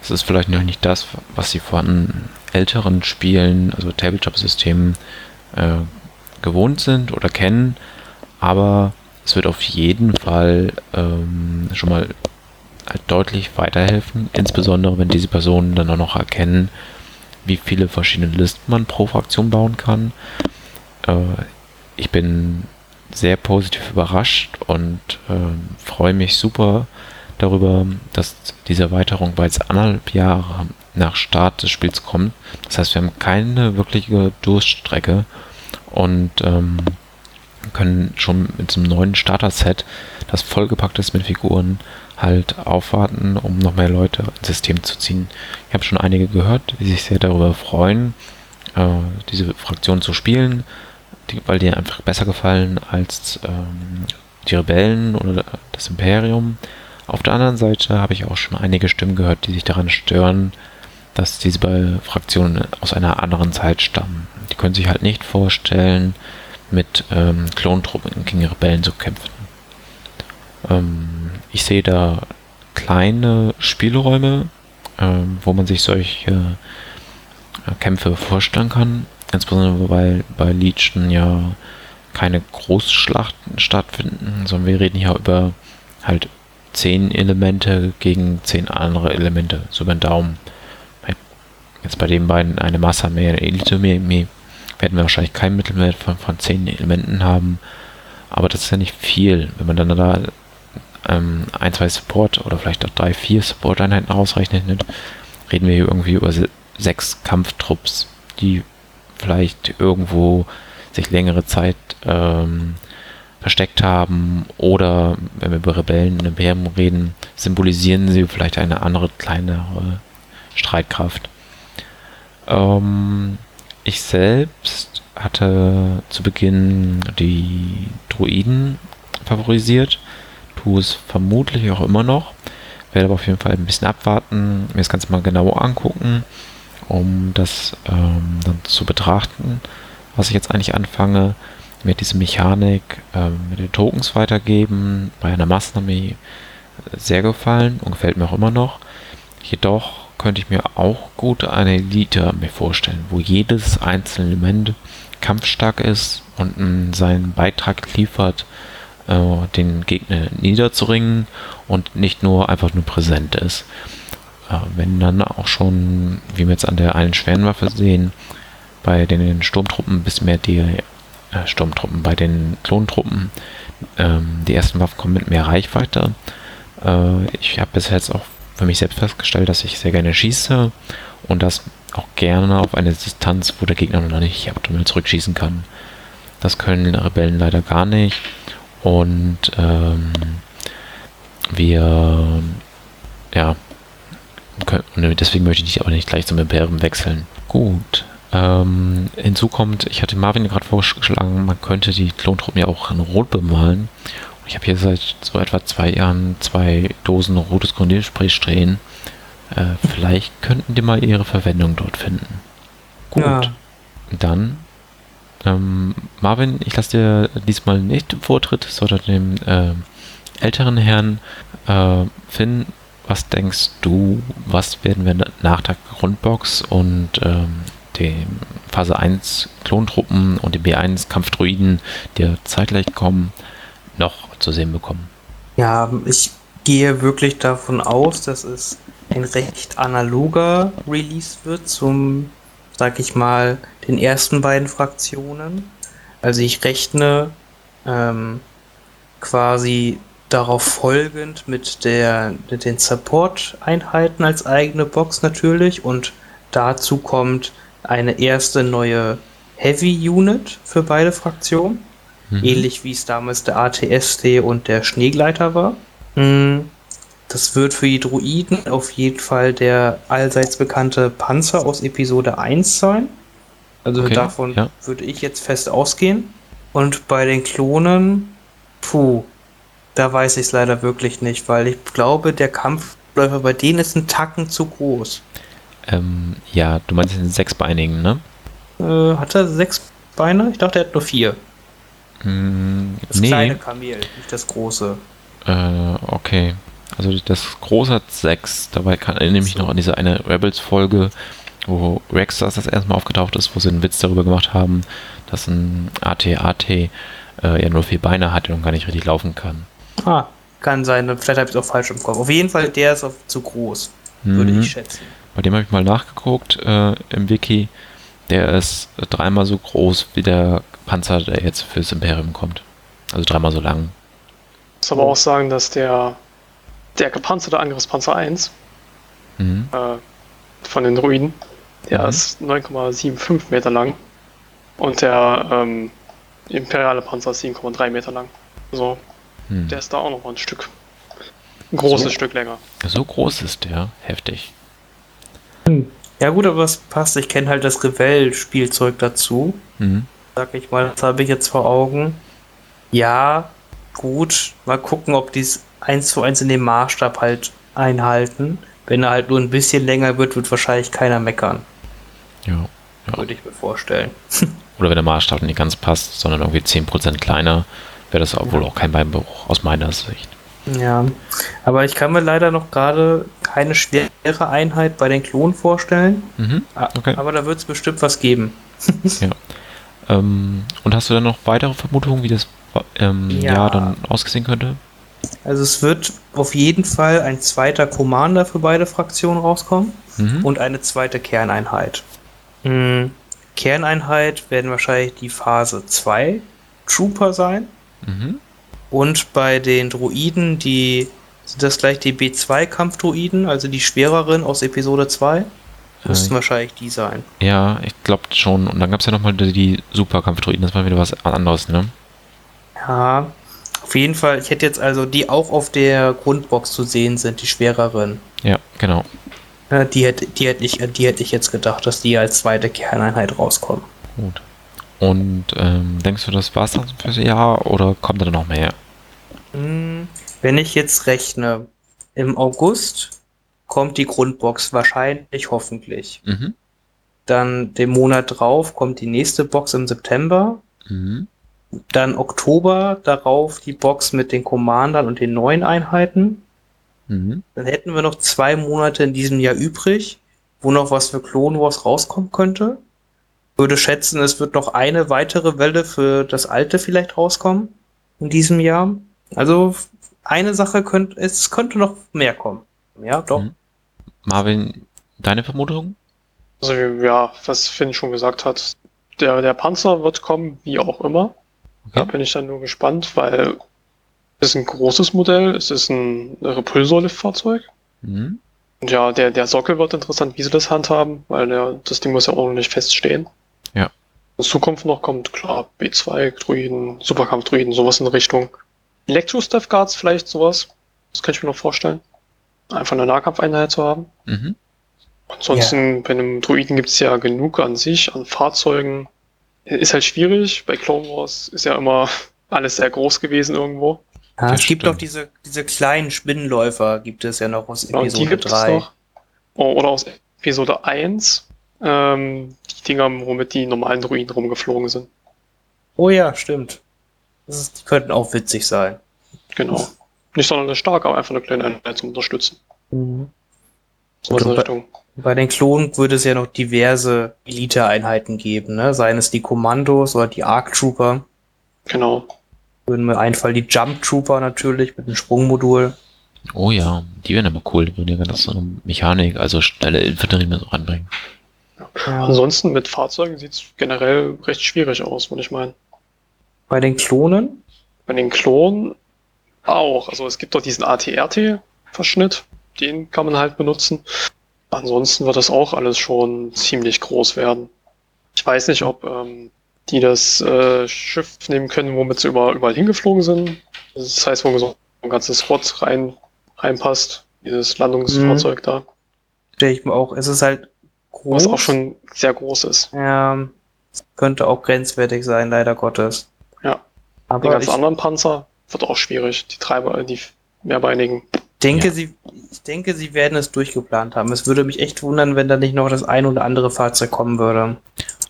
Das ist vielleicht noch nicht das, was sie von älteren Spielen, also Tabletop-Systemen, äh, gewohnt sind oder kennen. Aber es wird auf jeden Fall ähm, schon mal halt deutlich weiterhelfen, insbesondere wenn diese Personen dann auch noch erkennen, wie viele verschiedene Listen man pro Fraktion bauen kann. Äh, ich bin sehr positiv überrascht und äh, freue mich super darüber, dass diese Erweiterung bereits anderthalb Jahre nach Start des Spiels kommt. Das heißt, wir haben keine wirkliche Durststrecke und ähm, können schon mit einem neuen Starter-Set, das vollgepackt ist mit Figuren, halt aufwarten, um noch mehr Leute ins System zu ziehen. Ich habe schon einige gehört, die sich sehr darüber freuen, äh, diese Fraktion zu spielen, die, weil die einfach besser gefallen als ähm, die Rebellen oder das Imperium. Auf der anderen Seite habe ich auch schon einige Stimmen gehört, die sich daran stören, dass diese Fraktionen aus einer anderen Zeit stammen. Die können sich halt nicht vorstellen, mit ähm, Klontruppen gegen Rebellen zu kämpfen. Ähm, ich sehe da kleine Spielräume, ähm, wo man sich solche äh, Kämpfe vorstellen kann. Insbesondere weil bei Legion ja keine Großschlachten stattfinden, sondern wir reden hier über halt zehn Elemente gegen zehn andere Elemente, so den Daumen. Jetzt bei den beiden eine Masse mehr, eine Elite mehr, mehr werden wir wahrscheinlich kein Mittelwert von, von 10 Elementen haben. Aber das ist ja nicht viel. Wenn man dann da ähm, ein, zwei Support oder vielleicht auch drei, vier Support-Einheiten ausrechnet, reden wir hier irgendwie über sechs Kampftrupps, die vielleicht irgendwo sich längere Zeit ähm, versteckt haben oder wenn wir über Rebellen und Imperium reden, symbolisieren sie vielleicht eine andere kleinere Streitkraft. Ähm, ich selbst hatte zu Beginn die Druiden favorisiert, tue es vermutlich auch immer noch, werde aber auf jeden Fall ein bisschen abwarten, mir das Ganze mal genauer angucken, um das ähm, dann zu betrachten, was ich jetzt eigentlich anfange. Mir diese Mechanik ähm, mit den Tokens weitergeben bei einer Massenarmee sehr gefallen und gefällt mir auch immer noch. Jedoch könnte ich mir auch gut eine Elite mir vorstellen, wo jedes einzelne Element kampfstark ist und seinen Beitrag liefert, äh, den Gegner niederzuringen und nicht nur einfach nur präsent ist. Äh, wenn dann auch schon, wie wir jetzt an der einen schweren Waffe sehen, bei den Sturmtruppen bisschen mehr die äh, Sturmtruppen, bei den Klontruppen, ähm, die ersten Waffen kommen mit mehr Reichweite. Äh, ich habe bisher jetzt auch für mich selbst festgestellt, dass ich sehr gerne schieße und das auch gerne auf eine Distanz, wo der Gegner noch nicht optimal zurückschießen kann. Das können Rebellen leider gar nicht. Und ähm, wir, ja, können, deswegen möchte ich aber nicht gleich zum Imperium wechseln. Gut. Ähm, hinzu kommt, ich hatte Marvin gerade vorgeschlagen, man könnte die Klontruppen ja auch in Rot bemalen. Ich habe hier seit so etwa zwei Jahren zwei Dosen rotes Corneliusspray stehen. Äh, vielleicht könnten die mal ihre Verwendung dort finden. Gut. Ja. Dann, ähm, Marvin, ich lasse dir diesmal nicht den Vortritt, sondern dem äh, älteren Herrn äh, Finn. Was denkst du, was werden wir nach der Grundbox und ähm, dem Phase 1 Klontruppen und dem B1 Kampfdruiden, die zeitgleich kommen, noch zu sehen bekommen? Ja, ich gehe wirklich davon aus, dass es ein recht analoger Release wird zum, sag ich mal, den ersten beiden Fraktionen. Also ich rechne ähm, quasi darauf folgend mit, der, mit den Support-Einheiten als eigene Box natürlich und dazu kommt eine erste neue Heavy Unit für beide Fraktionen. Mhm. Ähnlich wie es damals der ATST und der Schneegleiter war. Mm, Das wird für die Druiden auf jeden Fall der allseits bekannte Panzer aus Episode 1 sein. Also Okay, davon ja. würde ich jetzt fest ausgehen. Und bei den Klonen, puh, da weiß ich es leider wirklich nicht, weil ich glaube, der Kampfläufer bei denen ist ein Tacken zu groß. Ähm, ja, du meinst den sechsbeinigen, ne? Äh, hat er sechs Beine? Ich dachte, er hat nur vier. Das nee, kleine Kamel, nicht das große. äh, okay. Also das große hat sechs. Dabei kann, erinnere ich mich So. noch an diese eine Rebels-Folge, wo Rex das, das erste Mal aufgetaucht ist, wo sie einen Witz darüber gemacht haben, dass ein AT-AT äh, ja nur vier Beine hat und gar nicht richtig laufen kann. Ah, kann sein. Vielleicht habe ich es auch falsch im Kopf. Auf jeden Fall, der ist zu groß, würde Mhm. ich schätzen. Bei dem habe ich mal nachgeguckt äh, im Wiki. Der ist dreimal so groß wie der Panzer, der jetzt fürs Imperium kommt. Also dreimal so lang. muss aber auch sagen, dass der, der gepanzerte Angriffspanzer 1 Mhm. äh, von den Druiden, der Mhm. ist 9,75 Meter lang und der ähm, imperiale Panzer ist 7,3 Meter lang. Also Hm. der ist da auch noch mal ein Stück. Ein großes So. Stück länger. So groß ist der. Heftig. Ja gut, aber es passt. Ich kenne halt das Revell-Spielzeug dazu. Mhm. Sag ich mal, das habe ich jetzt vor Augen. Ja, gut. Mal gucken, ob die es eins zu eins in dem Maßstab halt einhalten. Wenn er halt nur ein bisschen länger wird, wird wahrscheinlich keiner meckern. Ja. Ja. Würde ich mir vorstellen. Oder wenn der Maßstab nicht ganz passt, sondern irgendwie 10% kleiner, wäre das auch wohl auch kein Beinbruch aus meiner Sicht. Ja, aber ich kann mir leider noch gerade keine schwere Einheit bei den Klonen vorstellen. Mhm. Okay. Aber da wird es bestimmt was geben. Ähm, und hast du dann noch weitere Vermutungen, wie das ähm, Ja. Jahr dann ausgesehen könnte? Also es wird auf jeden Fall ein zweiter Commander für beide Fraktionen rauskommen Mhm. und eine zweite Kerneinheit. Hm, Kerneinheit werden wahrscheinlich die Phase 2 Trooper sein. Mhm. Und bei den Druiden, die sind das gleich die B2-Kampfdruiden, also die schwereren aus Episode 2, müssten Äh, wahrscheinlich die sein. ja, ich glaube schon. Und dann gab es ja nochmal die, die Superkampfdruiden, das war wieder was anderes, ne? Ja, auf jeden Fall. Ich hätte jetzt also die auch auf der Grundbox zu sehen sind, die schwereren. Ja, genau. Ja, Die hätte, die, hätte ich, die hätte ich jetzt gedacht, dass die als zweite Kerneinheit rauskommen. Gut. Und ähm, denkst du, das war's dann fürs Jahr oder kommt da noch mehr? Hm, Wenn ich jetzt rechne, im August kommt die Grundbox wahrscheinlich, hoffentlich. Mhm. Dann den Monat drauf kommt die nächste Box im September. Mhm. Dann Oktober darauf die Box mit den Commandern und den neuen Einheiten. Mhm. Dann hätten wir noch zwei Monate in diesem Jahr übrig, wo noch was für Clone Wars rauskommen könnte. Würde schätzen, es wird noch eine weitere Welle für das alte vielleicht rauskommen in diesem Jahr. Also eine Sache könnte, es könnte noch mehr kommen. Ja, doch. Mhm. Marvin, deine Vermutung? Also ja, was Finn schon gesagt hat, der, der Panzer wird kommen, wie auch immer. Da Okay. bin ich dann nur gespannt, weil es ist ein großes Modell, es ist ein Repulsorliftfahrzeug. Mhm. Und ja, der, der Sockel wird interessant, wie sie das handhaben, weil der, das Ding muss ja ordentlich feststehen. Ja. In Zukunft noch kommt, klar, B2-Druiden, Superkampf-Druiden, sowas in Richtung. Electro-Staff Guards vielleicht sowas. Das kann ich mir noch vorstellen. Einfach eine Nahkampfeinheit zu haben. Mhm. Ansonsten, bei einem Druiden gibt es ja genug an sich, an Fahrzeugen. Ist halt schwierig. Bei Clone Wars ist ja immer alles sehr groß gewesen irgendwo. Ja, Das es gibt noch diese, diese kleinen Spinnenläufer, gibt es ja noch aus Genau, Episode es 3. noch. Oh, Oder aus Episode 1. Ähm, die Dinger, womit die normalen Druiden rumgeflogen sind. Oh ja, stimmt. Das ist, die könnten auch witzig sein. Genau. Nicht sonderlich stark, aber einfach eine kleine Einheit zum Unterstützen. So in Und die bei- Richtung. Bei den Klonen würde es ja noch diverse Elite-Einheiten geben, ne? Seien es die Kommandos oder die Arc Trooper. Genau. Würden mir einfallen, die Jump Trooper natürlich mit dem Sprungmodul. Oh ja, die wären aber cool. Die würden ja ganz so eine Mechanik, also schnelle Infanterie mit so ranbringen. Ansonsten mit Fahrzeugen sieht es generell recht schwierig aus, würde ich meinen. Bei den Klonen? Bei den Klonen auch. Also es gibt doch diesen ATRT-Verschnitt, den kann man halt benutzen. Ansonsten wird das auch alles schon ziemlich groß werden. Ich weiß nicht, ob ähm, die das äh, Schiff nehmen können, womit sie über, überall hingeflogen sind. Das heißt, wo so ein ganzes Squad rein, reinpasst, dieses Landungsfahrzeug da. Stell ich mir auch, es ist halt groß. Was auch schon sehr groß ist. Ja, könnte auch grenzwertig sein, leider Gottes. Ja. Den Aber ganzen ich anderen Panzer wird auch schwierig. Die Treiber, die mehrbeinigen. denke, Ja. sie, ich denke, sie werden es durchgeplant haben. Es würde mich echt wundern, wenn da nicht noch das ein oder andere Fahrzeug kommen würde.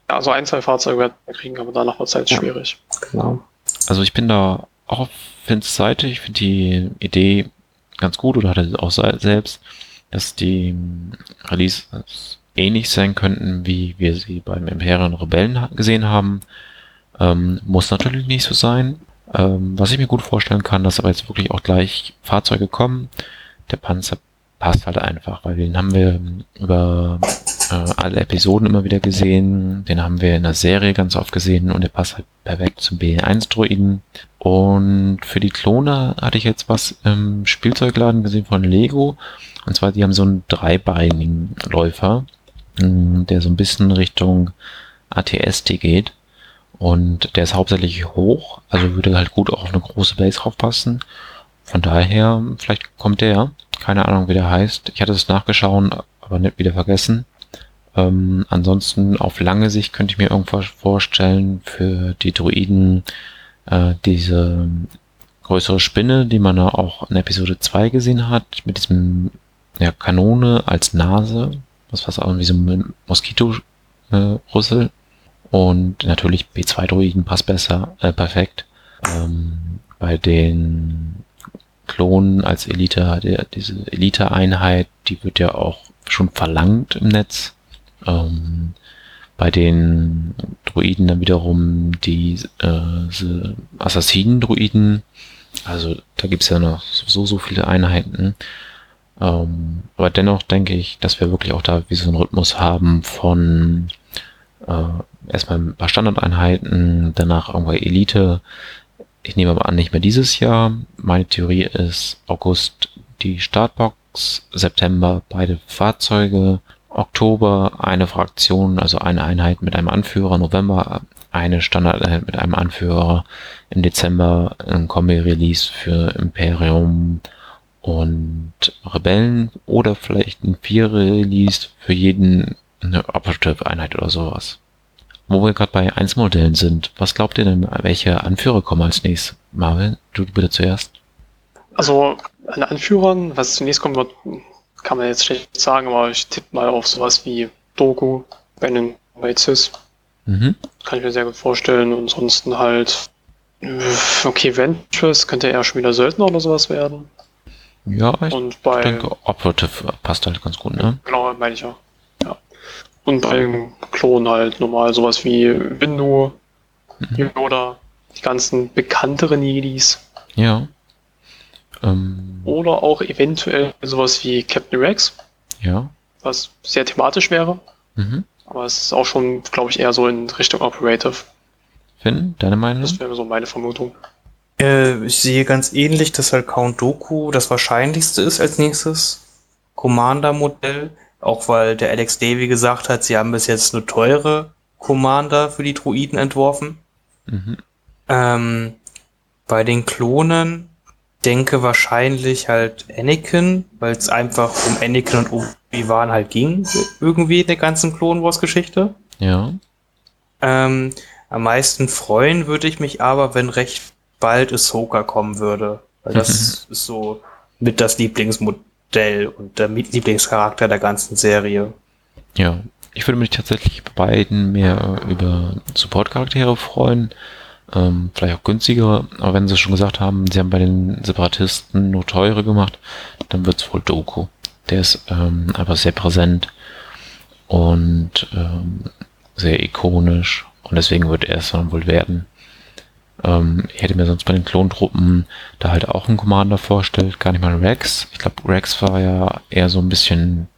Ja, also ein, zwei Fahrzeuge werden wir kriegen, aber danach wird es halt Ja. schwierig. Genau. Also ich bin da auch auf Finns Seite. Ich finde die Idee ganz gut oder hat er auch se- selbst, dass die ähm, Releases ähnlich sein könnten, wie wir sie beim Imperium Rebellen gesehen haben. Ähm, muss natürlich nicht so sein. Ähm, was ich mir gut vorstellen kann, dass aber jetzt wirklich auch gleich Fahrzeuge kommen. Der Panzer passt halt einfach, weil den haben wir ähm, über äh, alle Episoden immer wieder gesehen. Den haben wir in der Serie ganz oft gesehen und der passt halt perfekt zum B1-Droiden. Und für die Klone hatte ich jetzt was im Spielzeugladen gesehen von Lego. Und zwar, die haben so einen dreibeinigen Läufer, mh, der so ein bisschen Richtung ATST geht. Und der ist hauptsächlich hoch, also würde halt gut auch auf eine große Base draufpassen. Von daher, vielleicht kommt der. Keine Ahnung, wie der heißt. Ich hatte es nachgeschaut, aber nicht wieder vergessen. Ähm, ansonsten auf lange Sicht könnte ich mir irgendwas vorstellen für die Druiden äh, diese größere Spinne, die man ja auch in Episode 2 gesehen hat, mit diesem ja, Kanone als Nase, was fast auch wie so ein Moskito-Rüssel. Und natürlich B2-Druiden passt besser, äh, perfekt. Ähm, bei den Klonen als Elite, der, diese Elite-Einheit, die wird ja auch schon verlangt im Netz. Ähm, bei den Druiden dann wiederum die äh, Assassinen-Druiden. Also da gibt's ja noch so, so viele Einheiten. Ähm, aber dennoch denke ich, dass wir wirklich auch da wie so einen Rhythmus haben von äh, erstmal ein paar Standardeinheiten, danach irgendwo Elite. Ich nehme aber an, nicht mehr dieses Jahr. Meine Theorie ist August die Startbox, September beide Fahrzeuge, Oktober eine Fraktion, also eine Einheit mit einem Anführer, November eine Standardeinheit mit einem Anführer, im Dezember ein Kombi-Release für Imperium und Rebellen oder vielleicht ein Vier-Release für jeden eine Operative-Einheit oder sowas. Wo wir gerade bei 1-Modellen sind, was glaubt ihr denn, welche Anführer kommen als nächstes? Marvel, du bitte zuerst. Also an Anführern, was zunächst kommen wird, kann man jetzt schlecht sagen, aber ich tippe mal auf sowas wie Doku, Benin, Bates. Mhm. Kann ich mir sehr gut vorstellen. Und ansonsten halt, okay, Ventress könnte eher schon wieder Söldner oder sowas werden. Ja, ich Und bei, denke, Operative passt halt ganz gut, ne? genau, meine ich ja. Und beim Klon halt normal sowas wie Windu, Mhm. Yoda, die ganzen bekannteren Jedis. Ja. Ähm, Oder auch eventuell sowas wie Captain Rex, ja. was sehr thematisch wäre. Mhm. Aber es ist auch schon, glaube ich, eher so in Richtung Operative. Finn, deine Meinung? Das wäre so meine Vermutung. Äh, ich sehe ganz ähnlich, dass halt Count Doku das wahrscheinlichste ist als nächstes Commander-Modell. Auch weil der Alex Davy gesagt hat, sie haben bis jetzt nur teure Commander für die Druiden entworfen. Mhm. Ähm, bei den Klonen denke wahrscheinlich halt Anakin, weil es einfach um Anakin und Obi-Wan halt ging, irgendwie in der ganzen Clone Wars Geschichte. Ja. Ähm, am meisten freuen würde ich mich aber, wenn recht bald Ahsoka kommen würde. Weil das ist so mit das Lieblingsmodell und der Lieblingscharakter der ganzen Serie. Ja. Ich würde mich tatsächlich bei beiden mehr über Support-Charaktere freuen. Ähm, vielleicht auch günstigere, aber wenn sie schon gesagt haben, sie haben bei den Separatisten nur teure gemacht, dann wird's wohl Doku. Der ist ähm, einfach sehr präsent und ähm, sehr ikonisch und deswegen wird er es dann wohl werden. Ähm, ich hätte mir sonst bei den Klontruppen da halt auch einen Commander vorstellt, gar nicht mal Rex. Ich glaube, Rex war ja eher so ein bisschen,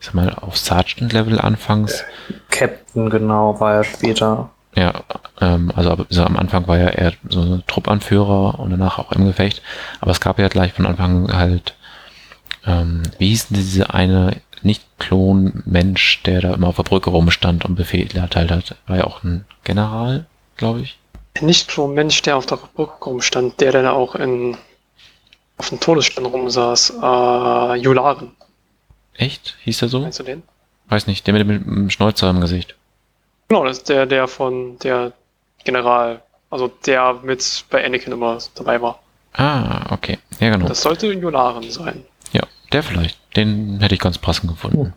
ich sag mal, auf Sergeant-Level anfangs. Captain, genau, war er später. Ja, ähm, also aber so am Anfang war ja eher so ein Truppanführer und danach auch im Gefecht. Aber es gab ja gleich von Anfang halt, ähm, wie hieß denn diese eine Nicht-Klon-Mensch, der da immer auf der Brücke rumstand und Befehle erteilt hat. War ja auch ein General, glaube ich. Nicht so ein Mensch, der auf der Brücke rumstand, der dann auch in, auf dem Todesstern rumsaß. Äh, Jularen. Echt? Hieß er so? Meinst du den? Weiß nicht, der mit dem, mit dem Schnäuzer im Gesicht. Genau, das ist der, der von der General, also der mit bei Anakin immer dabei war. Ah, okay. Ja, genau. Das sollte Jularen sein. Ja, der vielleicht. Den hätte ich ganz passend gefunden.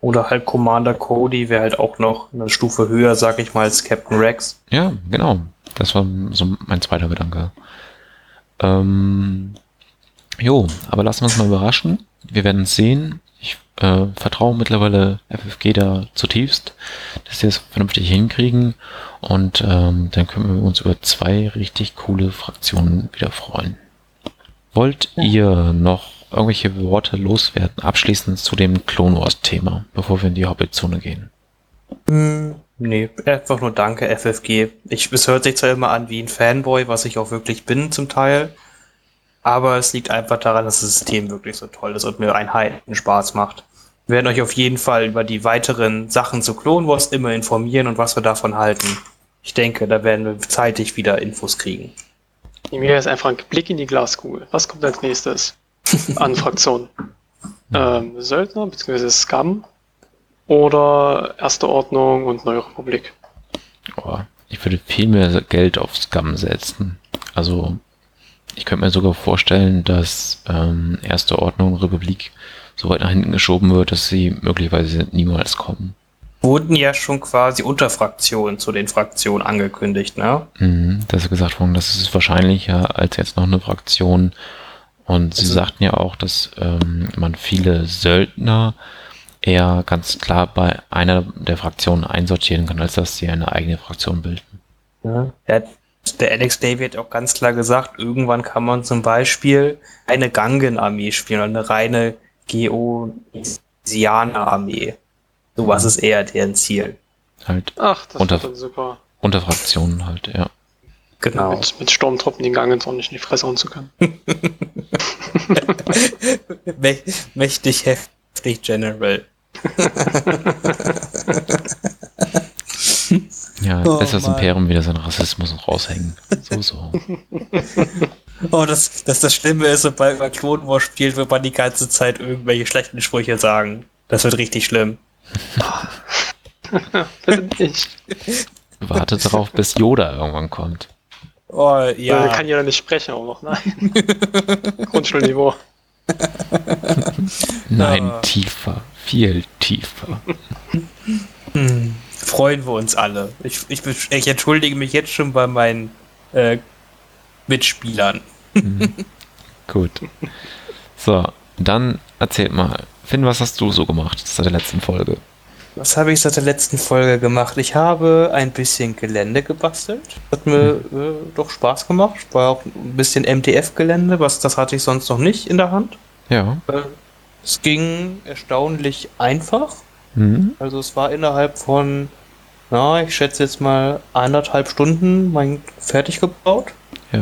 Oder halt Commander Cody wäre halt auch noch eine Stufe höher, sag ich mal, als Captain Rex. Ja, genau. Das war so mein zweiter Gedanke. Ähm, jo, aber lassen wir uns mal überraschen. Wir werden es sehen. Ich äh, vertraue mittlerweile FFG da zutiefst, dass sie es vernünftig hinkriegen. Und ähm, dann können wir uns über zwei richtig coole Fraktionen wieder freuen. Wollt ihr noch irgendwelche Worte loswerden, abschließend zu dem Clone Wars Thema, bevor wir in die Hobbit-Zone gehen? Hm, nee, einfach nur danke, FFG. Ich, es hört sich zwar immer an wie ein Fanboy, was ich auch wirklich bin zum Teil, aber es liegt einfach daran, dass das System wirklich so toll ist und mir einen Heiden Spaß macht. Wir werden euch auf jeden Fall über die weiteren Sachen zu Clone Wars immer informieren und was wir davon halten. Ich denke, da werden wir zeitig wieder Infos kriegen. Nehmen wir jetzt einfach einen Blick in die Glaskugel. Was kommt als nächstes an Fraktionen? Ähm, Söldner bzw. Scum oder Erste Ordnung und Neue Republik? Oh, ich würde viel mehr Geld auf Scum setzen. Also, ich könnte mir sogar vorstellen, dass ähm, Erste Ordnung Republik so weit nach hinten geschoben wird, dass sie möglicherweise niemals kommen. Wurden ja schon quasi Unterfraktionen zu den Fraktionen angekündigt, ne? Mhm, das ist gesagt worden, das ist wahrscheinlicher als jetzt noch eine Fraktion. Und sie Also- sagten ja auch, dass ähm, man viele Söldner eher ganz klar bei einer der Fraktionen einsortieren kann, als dass sie eine eigene Fraktion bilden. Ja. Der, Alex Davy hat auch ganz klar gesagt, irgendwann kann man zum Beispiel eine Gangen-Armee spielen oder eine reine Geonisianer-Armee. Sowas ist eher deren Ziel. Halt Ach, das Unter- super. unter Fraktionen halt, ja. Genau. Mit, mit Sturmtruppen den Gang ins ordentlich in die Fresse hauen zu können. Mä- Mächtig heftig, General. Ja, Oh lässt das Mann. Imperium wieder seinen Rassismus raushängen. So, so. Oh, das, das, das Schlimme ist, sobald man Clone Wars spielt, wird man die ganze Zeit irgendwelche schlechten Sprüche sagen. Das wird richtig schlimm. Bitte nicht. Wartet darauf, bis Yoda irgendwann kommt. Oh, Ja. ja. Kann ja nicht sprechen auch noch. Nein. Grundschulniveau. Nein, Ja. tiefer. Viel tiefer. Hm, freuen wir uns alle. Ich, ich, ich entschuldige mich jetzt schon bei meinen äh, Mitspielern. Mhm. Gut. So, dann erzählt mal. Finn, was hast du so gemacht seit der letzten Folge? Was habe ich seit der letzten Folge gemacht? Ich habe ein bisschen Gelände gebastelt. Hat mir äh, doch Spaß gemacht. War auch ein bisschen MDF-Gelände, was das hatte ich sonst noch nicht in der Hand. Ja. Äh, es ging erstaunlich einfach. Mhm. Also es war innerhalb von, na, ich schätze jetzt mal anderthalb Stunden mein fertig gebaut. Ja.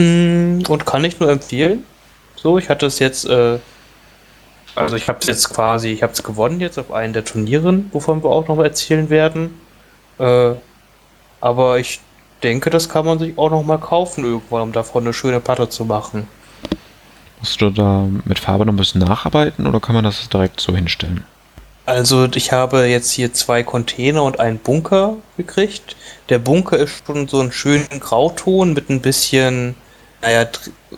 Mm, Und kann ich nur empfehlen. So, ich hatte es jetzt, äh, also ich habe es jetzt quasi, ich habe es gewonnen jetzt auf einen der Turnieren, wovon wir auch noch mal erzählen werden. Äh, aber ich denke, das kann man sich auch noch mal kaufen irgendwann, um davon eine schöne Platte zu machen. Musst du da mit Farbe noch ein bisschen nacharbeiten oder kann man das direkt so hinstellen? Also ich habe jetzt hier zwei Container und einen Bunker gekriegt. Der Bunker ist schon so einen schönen Grauton mit ein bisschen, naja,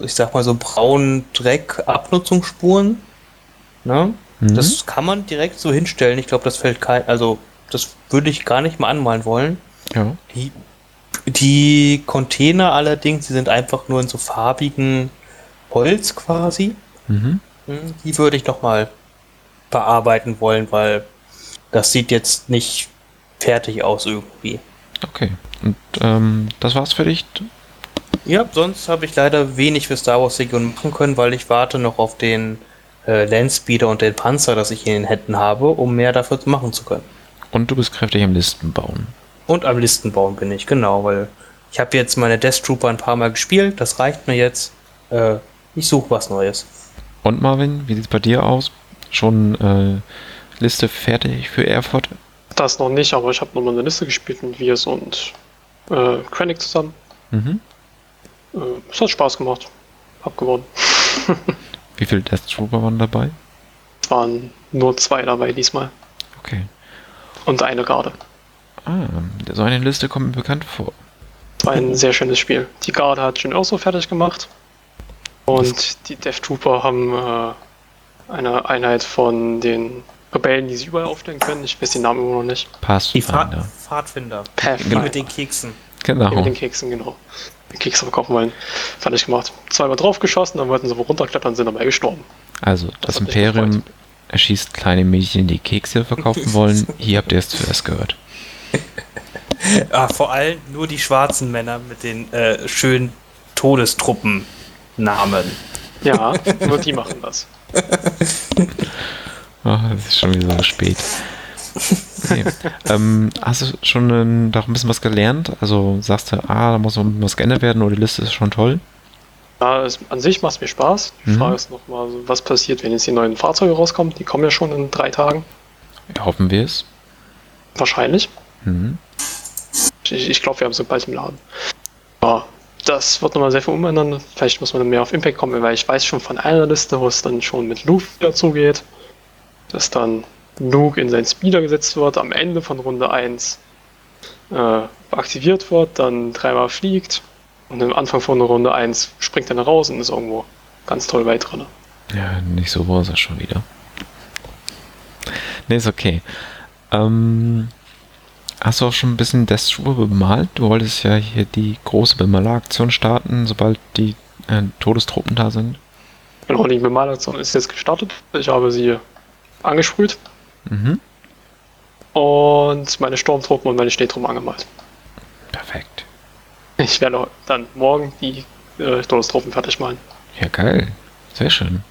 ich sag mal so braunen Dreck-Abnutzungsspuren. Ne? Mhm. Das kann man direkt so hinstellen. Ich glaube, das fällt kein, also das würde ich gar nicht mal anmalen wollen. ja. Die, die Container allerdings, die sind einfach nur in so farbigen Holz quasi. Mhm. Hm, Die würde ich noch mal bearbeiten wollen, weil das sieht jetzt nicht fertig aus irgendwie. Okay. Und ähm, das war's für dich? Ja, sonst habe ich leider wenig für Star Wars Region machen können, weil ich warte noch auf den äh, Landspeeder und den Panzer, das ich in den Händen habe, um mehr dafür machen zu können. Und du bist kräftig am Listen bauen. Und am Listenbauen bin ich, genau, weil ich habe jetzt meine Death Trooper ein paar Mal gespielt, das reicht mir jetzt. Äh, ich suche was Neues. Und Marvin, wie sieht's bei dir aus? schon äh, Liste fertig für Erfurt? Das noch nicht, aber ich habe nochmal eine Liste gespielt mit Viers und äh, Krennic zusammen. Mhm. Äh, es hat Spaß gemacht. Hab gewonnen. Wie viele Death Trooper waren dabei? Es waren nur zwei dabei diesmal. Okay. Und eine Garde. Ah, so eine Liste kommt mir bekannt vor. Es war ein sehr schönes Spiel. Die Garde hat Jin Urso fertig gemacht. Und die Death Trooper haben äh, eine Einheit von den Rebellen, die sie überall aufstellen können. Ich weiß den Namen immer noch nicht. Die Pfad Pathfinder. Pfadfinder. Die Pathfinder. mit den Keksen. Die mit Genau. den Keksen, genau. Kekse verkaufen wollen. Fertig gemacht. Zweimal draufgeschossen, dann wollten sie wohl runterklettern, sind dabei gestorben. Also, das, Das Imperium erschießt kleine Mädchen, die Kekse verkaufen wollen. Hier habt ihr es zuerst gehört. Ah, vor allem nur die schwarzen Männer mit den äh, schönen Todestruppennamen. Ja, nur die machen das. Ach, es ist schon wieder so spät. Okay. ähm, hast du schon äh, da ein bisschen was gelernt? Also sagst du, ah, da muss noch was geändert werden oder die Liste ist schon toll? Ja, es, an sich macht es mir Spaß. Die Mhm. Frage ist nochmal, was passiert, wenn jetzt die neuen Fahrzeuge rauskommen. Die kommen ja schon in drei Tagen. Hoffen wir es. Wahrscheinlich. Mhm. Ich, ich glaube, wir haben sie bald im Laden. Ja, das wird nochmal sehr viel umändern. Vielleicht muss man dann mehr auf Impact kommen, weil ich weiß schon von einer Liste, wo es dann schon mit Luke wieder zugeht. Dass dann Luke in seinen Speeder gesetzt wird, am Ende von Runde 1 äh, aktiviert wird, dann dreimal fliegt und am Anfang von Runde 1 springt er dann raus und ist irgendwo ganz toll weit drin. Ja, nicht so war es schon wieder. Nee, ist okay. Ähm, hast du auch schon ein bisschen Death Trooper bemalt? Du wolltest ja hier die große Bemaler-Aktion starten, sobald die äh, Todestruppen da sind. Genau, die Bemalaktion ist jetzt gestartet. Ich habe sie angesprüht Mhm. und meine Sturmtruppen und meine Schneetruppen angemalt. Perfekt. Ich werde dann morgen die äh, Todestruppen fertig malen. Ja, geil. Sehr schön.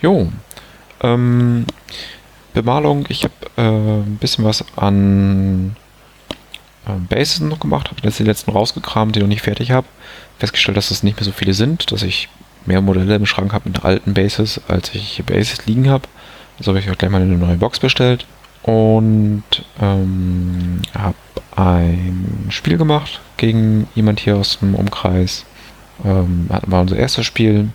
Jo. Ähm, Bemalung, ich habe äh, ein bisschen was an äh, Bases noch gemacht, habe jetzt die letzten rausgekramt, die noch nicht fertig habe. Festgestellt, dass es nicht mehr so viele sind, dass ich mehr Modelle im Schrank habe mit alten Bases, als ich Bases liegen habe. Also habe ich auch gleich mal eine neue Box bestellt und ähm, habe ein Spiel gemacht gegen jemand hier aus dem Umkreis. Ähm, war unser erstes Spiel.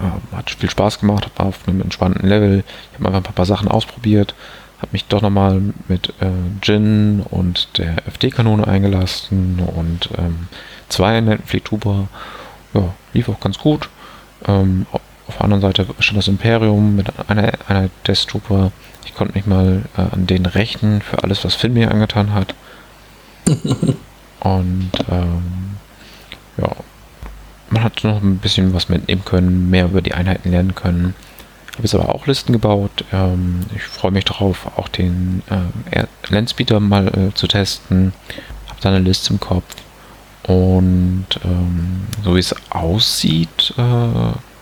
Ähm, hat viel Spaß gemacht, war auf einem entspannten Level. Ich habe einfach ein paar Sachen ausprobiert. Habe mich doch nochmal mit äh, Jin und der FD-Kanone eingelassen und ähm, zwei netten Fleettuber. Ja, lief auch ganz gut. Ähm, auf der anderen Seite stand das Imperium mit einer, einer Death Trooper. Ich konnte mich mal äh, an den rächen für alles, was Finn mir angetan hat. und ähm, ja, man hat noch ein bisschen was mitnehmen können, mehr über die Einheiten lernen können. Ich habe jetzt aber auch Listen gebaut. Ähm, ich freue mich darauf, auch den Air- Landspeeder mal äh, zu testen. Habe da eine Liste im Kopf. Und ähm, so wie es aussieht, äh,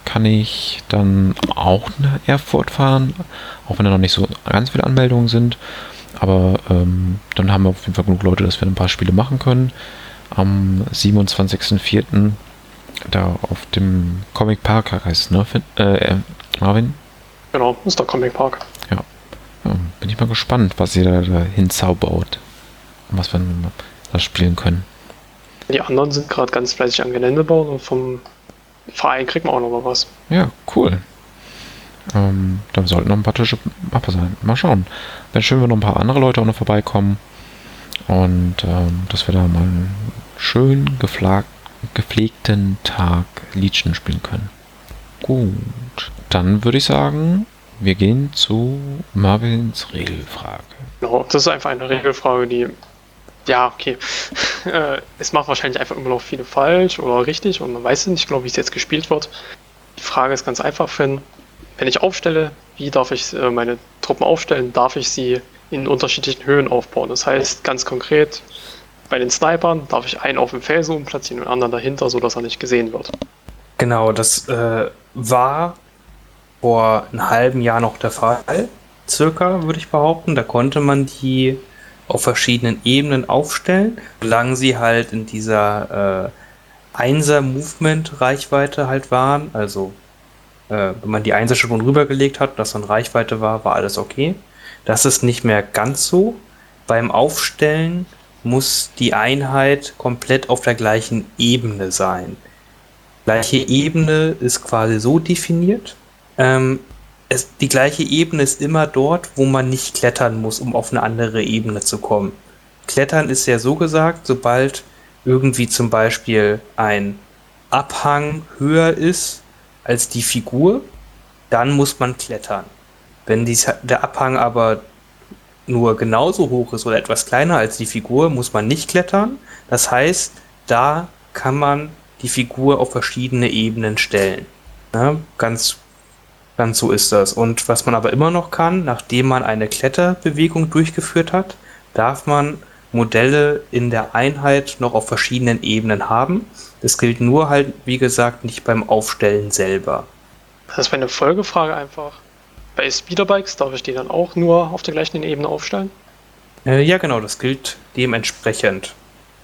kann ich dann auch nach Erfurt fahren, auch wenn da noch nicht so ganz viele Anmeldungen sind. Aber ähm, dann haben wir auf jeden Fall genug Leute, dass wir ein paar Spiele machen können. Am 27.04. da auf dem Comic Park heißt es, ne? Finn? Äh, äh, Marvin? Genau, ist der Comic Park. Ja, bin ich mal gespannt, was ihr da, da hinzaubert. Und was wir da spielen können. Die anderen sind gerade ganz fleißig am Gelände bauen und vom Verein kriegt man auch noch mal was. Ja, cool. Ähm, dann sollten noch ein paar Tische machbar sein. Mal schauen. Wäre schön, wenn noch ein paar andere Leute auch noch vorbeikommen. Und ähm, dass wir da mal einen schön gepflegten Tag Liedchen spielen können. Gut. Dann würde ich sagen, wir gehen zu Marvins Regelfrage. Genau, das ist einfach eine Regelfrage, die. Ja, okay. Äh, es macht wahrscheinlich einfach immer noch viele falsch oder richtig und man weiß nicht genau, wie es jetzt gespielt wird. Die Frage ist ganz einfach, Finn. Wenn ich aufstelle, wie darf ich äh, meine Truppen aufstellen? Darf ich sie in unterschiedlichen Höhen aufbauen? Das heißt, ganz konkret, bei den Snipern darf ich einen auf dem Felsen umplatzieren und den anderen dahinter, sodass er nicht gesehen wird. Genau, das äh, war vor einem halben Jahr noch der Fall, circa, würde ich behaupten. Da konnte man die auf verschiedenen Ebenen aufstellen, solange sie halt in dieser äh, Einser-Movement-Reichweite halt waren, also äh, wenn man die Einzelstation rübergelegt hat, das dann Reichweite war, war alles okay. Das ist nicht mehr ganz so. Beim Aufstellen muss die Einheit komplett auf der gleichen Ebene sein. Gleiche Ebene ist quasi so definiert. Ähm, es, die gleiche Ebene ist immer dort, wo man nicht klettern muss, um auf eine andere Ebene zu kommen. Klettern ist ja so gesagt, sobald irgendwie zum Beispiel ein Abhang höher ist als die Figur, dann muss man klettern. Wenn dies, der Abhang aber nur genauso hoch ist oder etwas kleiner als die Figur, muss man nicht klettern. Das heißt, da kann man die Figur auf verschiedene Ebenen stellen. Ja, ganz, ganz so ist das. Und was man aber immer noch kann, nachdem man eine Kletterbewegung durchgeführt hat, darf man Modelle in der Einheit noch auf verschiedenen Ebenen haben. Das gilt nur halt, wie gesagt, nicht beim Aufstellen selber. Das ist meine Folgefrage einfach. Bei Speederbikes darf ich die dann auch nur auf der gleichen Ebene aufstellen? Äh, ja, genau, das gilt dementsprechend.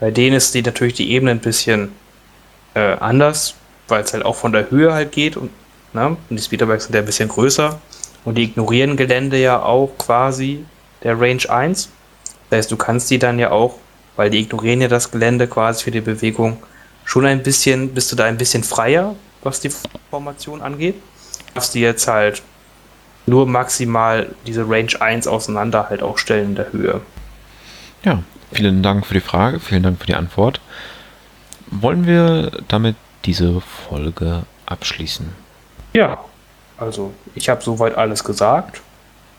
Bei denen ist die natürlich die Ebene ein bisschen äh, anders, weil es halt auch von der Höhe halt geht und, ne, und die Speederbikes sind ja ein bisschen größer und die ignorieren Gelände ja auch quasi der Range 1. Das heißt, du kannst die dann ja auch, weil die ignorieren ja das Gelände quasi für die Bewegung, schon ein bisschen, bist du da ein bisschen freier, was die Formation angeht. Darfst die jetzt halt nur maximal diese Range 1 auseinander halt auch stellen in der Höhe. Ja, vielen Dank für die Frage, vielen Dank für die Antwort. Wollen wir damit diese Folge abschließen? Ja, also ich habe soweit alles gesagt.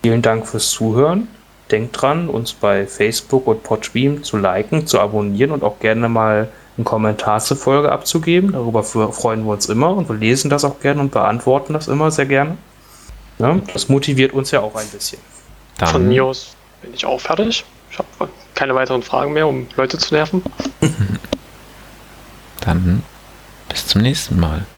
Vielen Dank fürs Zuhören. Denkt dran, uns bei Facebook und Podbeam zu liken, zu abonnieren und auch gerne mal einen Kommentar zur Folge abzugeben. Darüber freuen wir uns immer und wir lesen das auch gerne und beantworten das immer sehr gerne. Ja, das motiviert uns ja auch ein bisschen. Dann Von mir aus bin ich auch fertig. Ich habe keine weiteren Fragen mehr, um Leute zu nerven. Dann bis zum nächsten Mal.